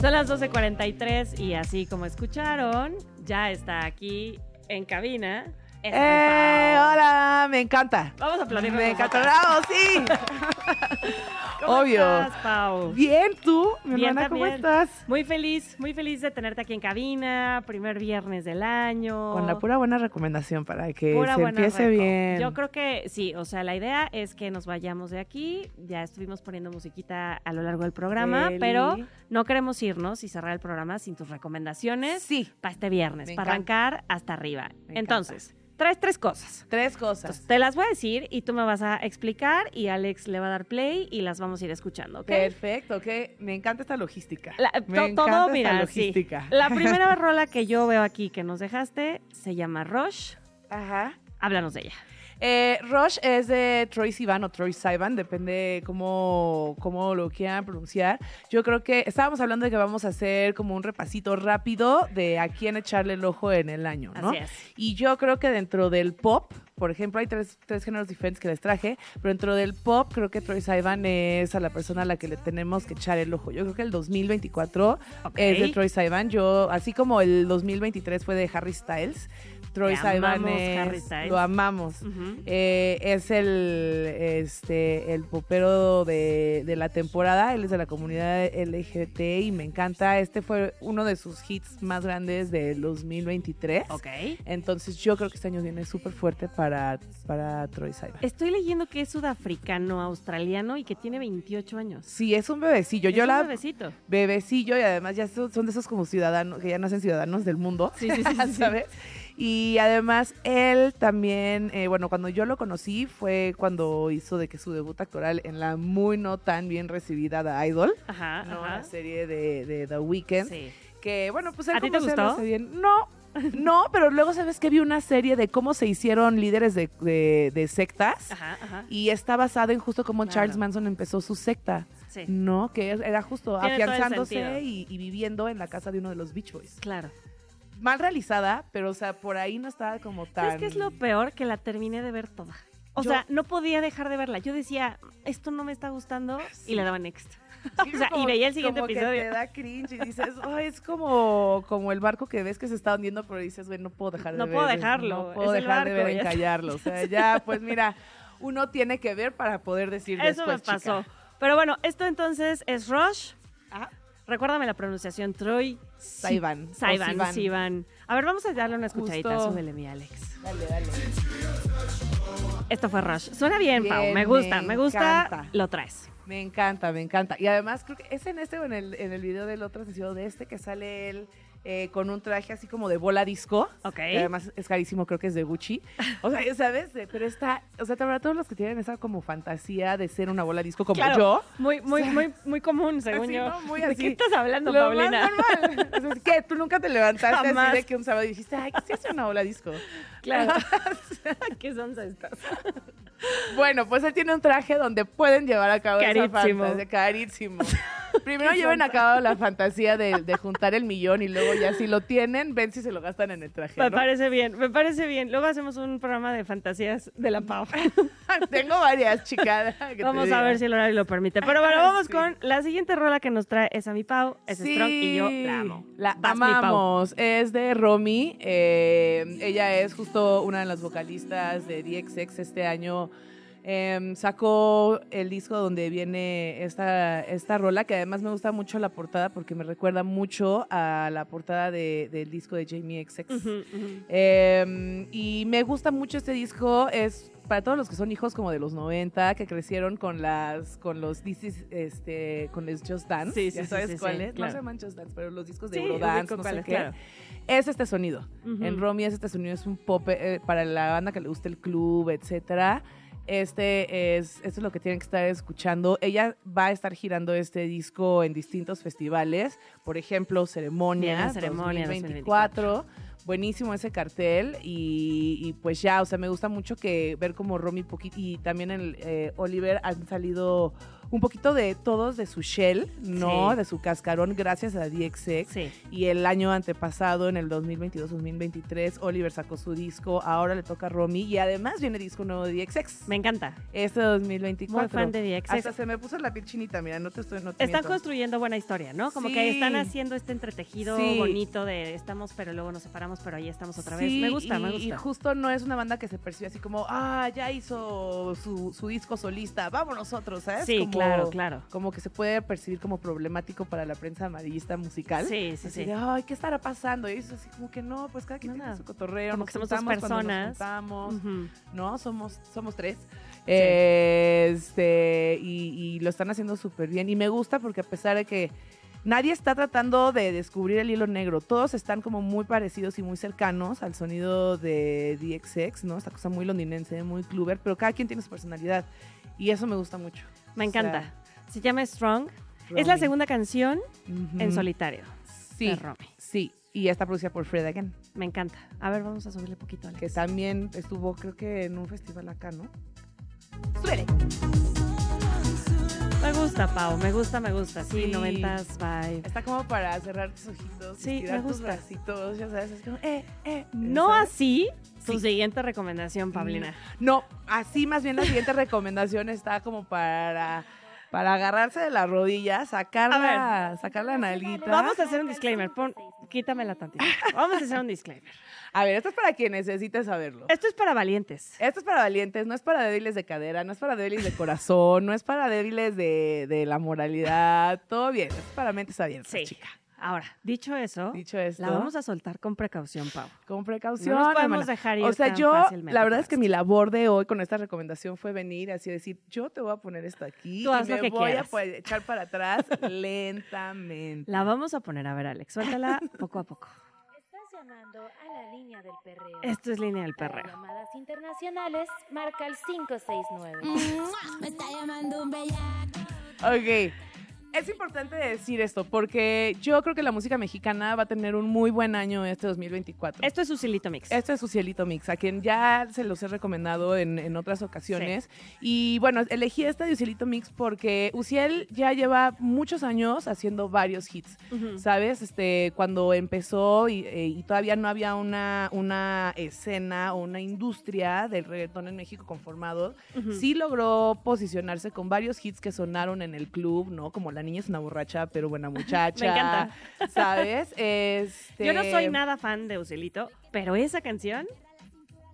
Son las 12.43 y así como escucharon, ya está aquí en cabina ¡Eh! ¡Hola! Me encanta. Vamos a aplaudir. Me encanta. ¡Bravo! ¡Sí! ¿Cómo Obvio. estás, Pau? Bien, ¿tú? Mi Bien, hermana, ¿cómo también. estás? Muy feliz, muy feliz de tenerte aquí en cabina, primer viernes del año. Con la pura buena recomendación para que Pura se empiece reco. bien. Yo creo que sí, o sea, la idea es que nos vayamos de aquí. Ya estuvimos poniendo musiquita a lo largo del programa, Eli. pero no queremos irnos y cerrar el programa sin tus recomendaciones Sí. para este viernes, Me para encanta. arrancar hasta arriba. Me Entonces, traes tres cosas. Tres cosas. Entonces, te las voy a decir y tú me vas a explicar y Alex le va a dar play y las vamos a ir escuchando, ¿ok? Perfecto, que me encanta esta logística. La- me to- encanta todo, esta mira, sí. logística. La primera rola que yo veo aquí que nos dejaste se llama Rush. Ajá. Háblanos de ella. Eh, Rush es de Troy Sivan o Troy Sivan, depende cómo, cómo lo quieran pronunciar. Yo creo que estábamos hablando de que vamos a hacer como un repasito rápido de a quién echarle el ojo en el año, ¿no? Así es. Y yo creo que dentro del pop, por ejemplo, hay tres, tres géneros diferentes que les traje, pero dentro del pop creo que Troy Sivan es a la persona a la que le tenemos que echar el ojo. Yo creo que el 2024 Ok. es de Troy Sivan. Yo, así como el 2023 fue de Harry Styles, Troy Te Sivan amamos, es, Harry Styles. lo amamos. Eh, es el, este, el popero de, de la temporada. Él es de la comunidad LGBT y me encanta. Este fue uno de sus hits más grandes del 2023. Ok. Entonces yo creo que este año viene súper fuerte para, para Troy Sivan. Estoy leyendo que es sudafricano, australiano y que tiene 28 años. Sí, es un bebecillo. Yo es la un bebecito. bebecillo y además ya son, son de esos como ciudadanos que ya nacen ciudadanos del mundo, Sí, sí, sí, sí, sí. Y además él también, eh, bueno, cuando yo lo conocí fue cuando hizo de que su debut actoral en la muy no tan bien recibida The Idol, Ajá, ¿no? ajá. la serie de, de The Weeknd, Sí. que bueno, pues él ¿A ti te gustó? bien. No, no, pero luego sabes que vi una serie de cómo se hicieron líderes de, de- de sectas. Ajá, ajá. Y está basada en justo cómo Claro. Charles Manson empezó su secta. Sí. No, que era justo Tiene afianzándose y viviendo en la casa de uno de los Beach Boys. Claro. Mal realizada, pero o sea, por ahí no estaba como tan... ¿Sabes qué es lo peor? Que la terminé de ver toda. O Yo- sea, no podía dejar de verla. Yo decía, esto no me está gustando y le daba next. Sí, o sea, como- y veía el siguiente como episodio. Que te da cringe y dices, "Ay, es como, como el barco que ves que se está hundiendo, pero dices, güey, no puedo dejar de No ver. puedo dejarlo, No puedo es el dejar de barco, ver ya está. encallarlo. O sea, ya, pues mira, uno tiene que ver para poder decir Eso después, me pasó. chica. Pero bueno, esto entonces es Rush. Ajá. Recuérdame la pronunciación, Troy. Sivan, o Saivan, Sivan. Sivan. A ver, vamos a darle una escuchadita. Justo. Súbele, mi Alex. Dale, dale. Esto fue Rush. Suena bien, Pau. Bien, Me gusta, me me gusta. encanta. Lo traes. Me encanta, me encanta. Y además creo que es en este o en el, en el video del otro sentido de este que sale él eh, con un traje así como de bola disco. Ok. Que además es carísimo, creo que es de Gucci. O sea, ¿sabes? Pero está, o sea, también todos los que tienen esa como fantasía de ser una bola disco como Claro, yo. Muy, muy, muy, muy común, según Así, yo. ¿no? Muy ¿De así. qué estás hablando, Lo Paulina? más normal. O sea, es que tú nunca te levantaste Jamás. así de que un sábado dijiste, ay, ¿qué hace una bola disco? Claro. ¿Qué son estas? Bueno, pues él tiene un traje donde pueden llevar a cabo esa Carísimo. fantasía. Carísimo. Primero lleven a cabo la fantasía de, de juntar el millón y luego ya si lo tienen, ven si se lo gastan en el traje. Me parece bien, me parece bien. Luego hacemos un programa de fantasías de la Pau. Tengo varias, chicas. Vamos a ver si el horario lo permite. Pero bueno, vamos con la siguiente rola que nos trae es a mi Pau, es Sí, Strong y yo la amo. La Vas, amamos. Es de Romy. eh, ella es justo una de las vocalistas de DXX este año. Em, sacó el disco donde viene esta, esta rola, que además me gusta mucho la portada porque me recuerda mucho a la portada de- del disco de Jamie XX. Ujú, ujú. Eh, y me gusta mucho este disco. Es para todos los que son hijos como de los 90, que crecieron con las con los discos, este, con los Just Dance. Sí, sí, ¿Ya sí, sabes sí, cuál sí, es? claro. No se llaman Just Dance, pero los discos de Sí, Eurodance, no sé cuáles, qué. claro. Es este sonido. Ujú. En Romy es este sonido, es un pop eh, para la banda que le gusta el club, etcétera. Este es, esto es lo que tienen que estar escuchando. Ella va a estar girando este disco en distintos festivales, por ejemplo, Ceremonia, Ceremonia 2024. Buenísimo ese cartel y, y pues ya, o sea, me gusta mucho que ver como Romy poquito y también el eh, Oliver han salido un poquito de todos de su shell, ¿no? Sí. De su cascarón gracias a DXX. Sí. Y el año antepasado, en el 2022-2023, Oliver sacó su disco, ahora le toca a Romy y además viene disco nuevo de DXX. Me encanta. Este 2024. Muy fan de DXX. Hasta se me puso la piel chinita, mira, no te estoy no te Están miento. construyendo buena historia, ¿no? Como Sí. que están haciendo este entretejido bonito de estamos, pero luego nos separamos, pero ahí estamos otra vez. Sí, Me gusta, y, me gusta. Y justo no es una banda que se percibe así como, ah, ya hizo su, su disco solista, vamos nosotros, ¿sabes? Sí, Como- claro, claro. Como que se puede percibir como problemático para la prensa amarillista musical. Sí, sí, Así sí. de, ay, ¿qué estará pasando? Y eso así como que no, pues cada quien tiene su cotorreo. Como nos que somos dos nos personas. ¿no? Somos, somos tres. Este, y, y lo están haciendo súper bien. Y me gusta porque a pesar de que nadie está tratando de descubrir el hilo negro, todos están como muy parecidos y muy cercanos al sonido de DXX, ¿no? Esta cosa muy londinense, muy cluber, pero cada quien tiene su personalidad. Y eso me gusta mucho. Me O sea, encanta. Se llama Strong. Es la segunda canción en solitario. Sí, de Romy. sí. Y está producida por Fred Again. Me encanta. A ver, vamos a subirle poquito. Alex. Que también estuvo, creo que en un festival acá, ¿no? Súbele. Me gusta, Pau. Me gusta, me gusta. Sí, Sí. noventas vibe. Está como para cerrar tus ojitos. Sí, me tus gusta. bracitos, ya sabes, es como, eh, eh. No ¿sabes? así tu Sí. siguiente recomendación, Paulina. No, así más bien la siguiente recomendación está como para, para agarrarse de la rodilla, sacar, A la, sacar la nalguita. Vamos a hacer un disclaimer. Pon, quítamela tantito. Vamos a hacer un disclaimer. A ver, esto es para quien necesite saberlo. Esto es para valientes. Esto es para valientes, no es para débiles de cadera, no es para débiles de corazón, no es para débiles de, de la moralidad. Todo bien, es para mentes abiertas, Sí. chica. Ahora, dicho eso, Dicho esto, la vamos a soltar con precaución, Pau. con precaución. No nos podemos hermana. dejar ir O sea, tan yo, fácilmente la verdad es que mi labor de hoy con esta recomendación fue venir así decir, yo te voy a poner esto aquí Tú y haz lo me que voy quieras. a pues, echar para atrás lentamente. La vamos a poner, a ver, Alex, suéltala poco a poco. Estás llamando a la línea del perreo. Esto es línea del Para perreo. llamadas internacionales, marca el 569. Me está llamando un bellaco. Ok. Es importante decir esto porque yo creo que la música mexicana va a tener un muy buen año este 2024. Esto es su Cielito Mix. Este es su cielito mix, a quien ya se los he recomendado en, en otras ocasiones. Y bueno, elegí este de Ucielito Mix porque Uciel ya lleva muchos años haciendo varios hits. ¿sabes? Este, cuando empezó y, eh, y todavía no había una, una escena o una industria del reggaetón en México conformado, sí logró posicionarse con varios hits que sonaron en el club, ¿no? Como La niña es una borracha, pero buena muchacha. Me encanta. ¿Sabes? Este... Yo no soy nada fan de Ucelito, pero esa canción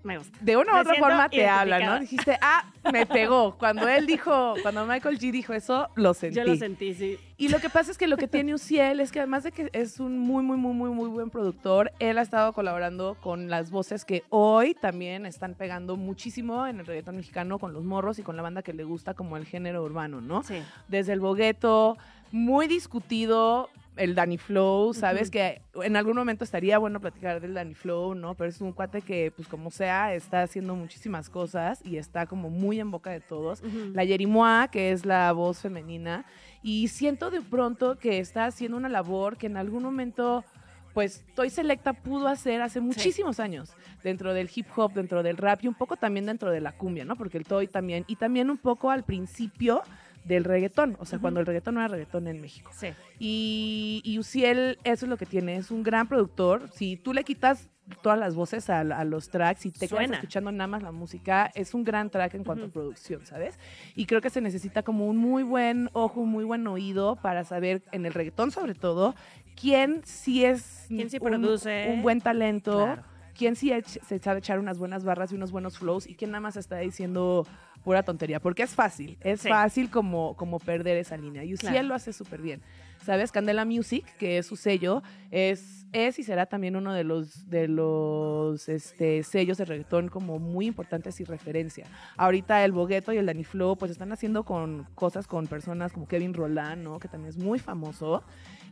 me gusta. de una u otra forma te habla. ¿no? Dijiste, ah, me pegó. Cuando él dijo, cuando Michael G dijo eso, lo sentí. Yo lo sentí, sí. Y lo que pasa es que lo que tiene Uciel es que además de que es un muy, muy, muy, muy, muy buen productor, él ha estado colaborando con las voces que hoy también están pegando muchísimo en el reggaetón mexicano con los morros y con la banda que le gusta como el género urbano, ¿no? Sí. Desde el bogueto, muy discutido, el Danny Flow, ¿sabes? Ujú. Que en algún momento estaría bueno platicar del Danny Flow, ¿no? Pero es un cuate que, pues como sea, está haciendo muchísimas cosas y está como muy en boca de todos. Ujú. La Yerimoa, que es la voz femenina, y siento de pronto que está haciendo una labor que en algún momento pues Toy Selecta pudo hacer hace muchísimos años dentro del hip hop, dentro del rap y un poco también dentro de la cumbia, ¿no? Porque el Toy también, y también un poco al principio del reggaetón, o sea, cuando el reggaetón no era reggaetón en México. Sí. Y, y Uciel, eso es lo que tiene, es un gran productor. Si tú le quitas todas las voces a, a los tracks y te quedas escuchando nada más la música, es un gran track en cuanto a producción, ¿sabes? Y creo que se necesita como un muy buen ojo, un muy buen oído para saber, en el reggaetón sobre todo, quién sí es Quién sí un- produce. un, buen talento, Claro. quién sí se sabe echar unas buenas barras y unos buenos flows y quién nada más está diciendo pura tontería, porque es fácil, es Sí. fácil como, como perder esa línea. Y Uciel Claro. lo hace súper bien. ¿Sabes? Candela Music, que es su sello, es, es y será también uno de los, de los este, sellos de reggaetón como muy importantes y referencia. Ahorita el Bogueto y el Danny Flow pues están haciendo con cosas con personas como Kevin Roland, ¿no? Que también es muy famoso.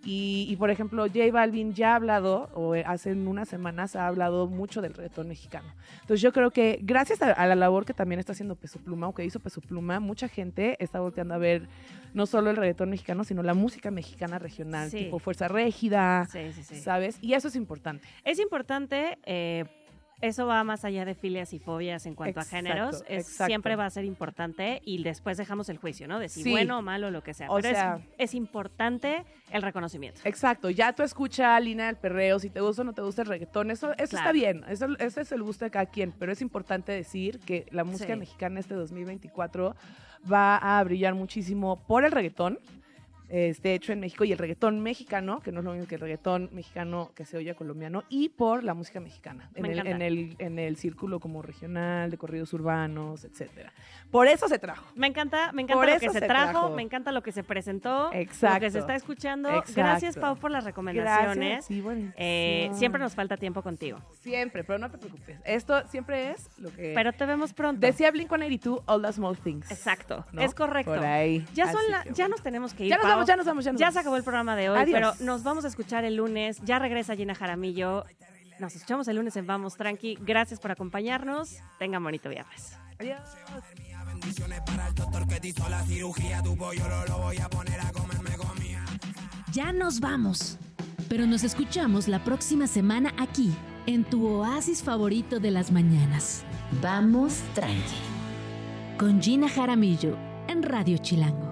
Y, y, por ejemplo, J Balvin ya ha hablado, o eh, hace unas semanas ha hablado mucho del reggaetón mexicano. Entonces yo creo que gracias a, a la labor que también está haciendo Peso Pluma, o que hizo Peso Pluma, mucha gente está volteando a ver no solo el reggaetón mexicano, sino la música mexicana regional, Sí. tipo Fuerza Régida, Sí, sí, sí. ¿sabes? Y eso es importante. Es importante, eh, eso va más allá de filias y fobias en cuanto Exacto, a géneros. Es-. Siempre va a ser importante y después dejamos el juicio, ¿no? De si Sí. bueno o malo, lo que sea. O Pero es- sea- es, importante el reconocimiento. Exacto, ya tú escucha Lina del Perreo, si te gusta o no te gusta el reggaetón, eso, eso Claro. está bien, eso, ese es el gusto de cada quien, pero es importante decir que la música Sí. mexicana este 2024 va a brillar muchísimo por el reggaetón, este, hecho en México y el reggaetón mexicano, que no es lo mismo que el reggaetón mexicano que se oye colombiano, y por la música mexicana, en, el, en, el, en el círculo como regional, de corridos urbanos, etcétera. Por eso se trajo. Me encanta, me encanta Por lo que se, se trajo, trajo. me encanta lo que se presentó, lo Exacto. que se está escuchando. Exacto. Gracias, Pau, por las recomendaciones. Sí. Eh, siempre nos falta tiempo contigo. Siempre, pero no te preocupes. Esto siempre es lo que... Pero te vemos pronto. Decía Blink-182, All the Small Things. Exacto, ¿no? es correcto. Por ahí. Ya, son la- ya nos tenemos que ir. Ya nos Pau. Vamos, ya nos vamos, ya nos Ya vamos. se acabó el programa de hoy, Adiós. pero nos vamos a escuchar el lunes. Ya regresa Gina Jaramillo. Nos escuchamos el lunes en Vamos Tranqui. Gracias por acompañarnos. Tengan bonito viernes. Adiós. Ya nos vamos. Pero nos escuchamos la próxima semana aquí, en tu oasis favorito de las mañanas. Vamos tranqui. Con Gina Jaramillo, en Radio Chilango.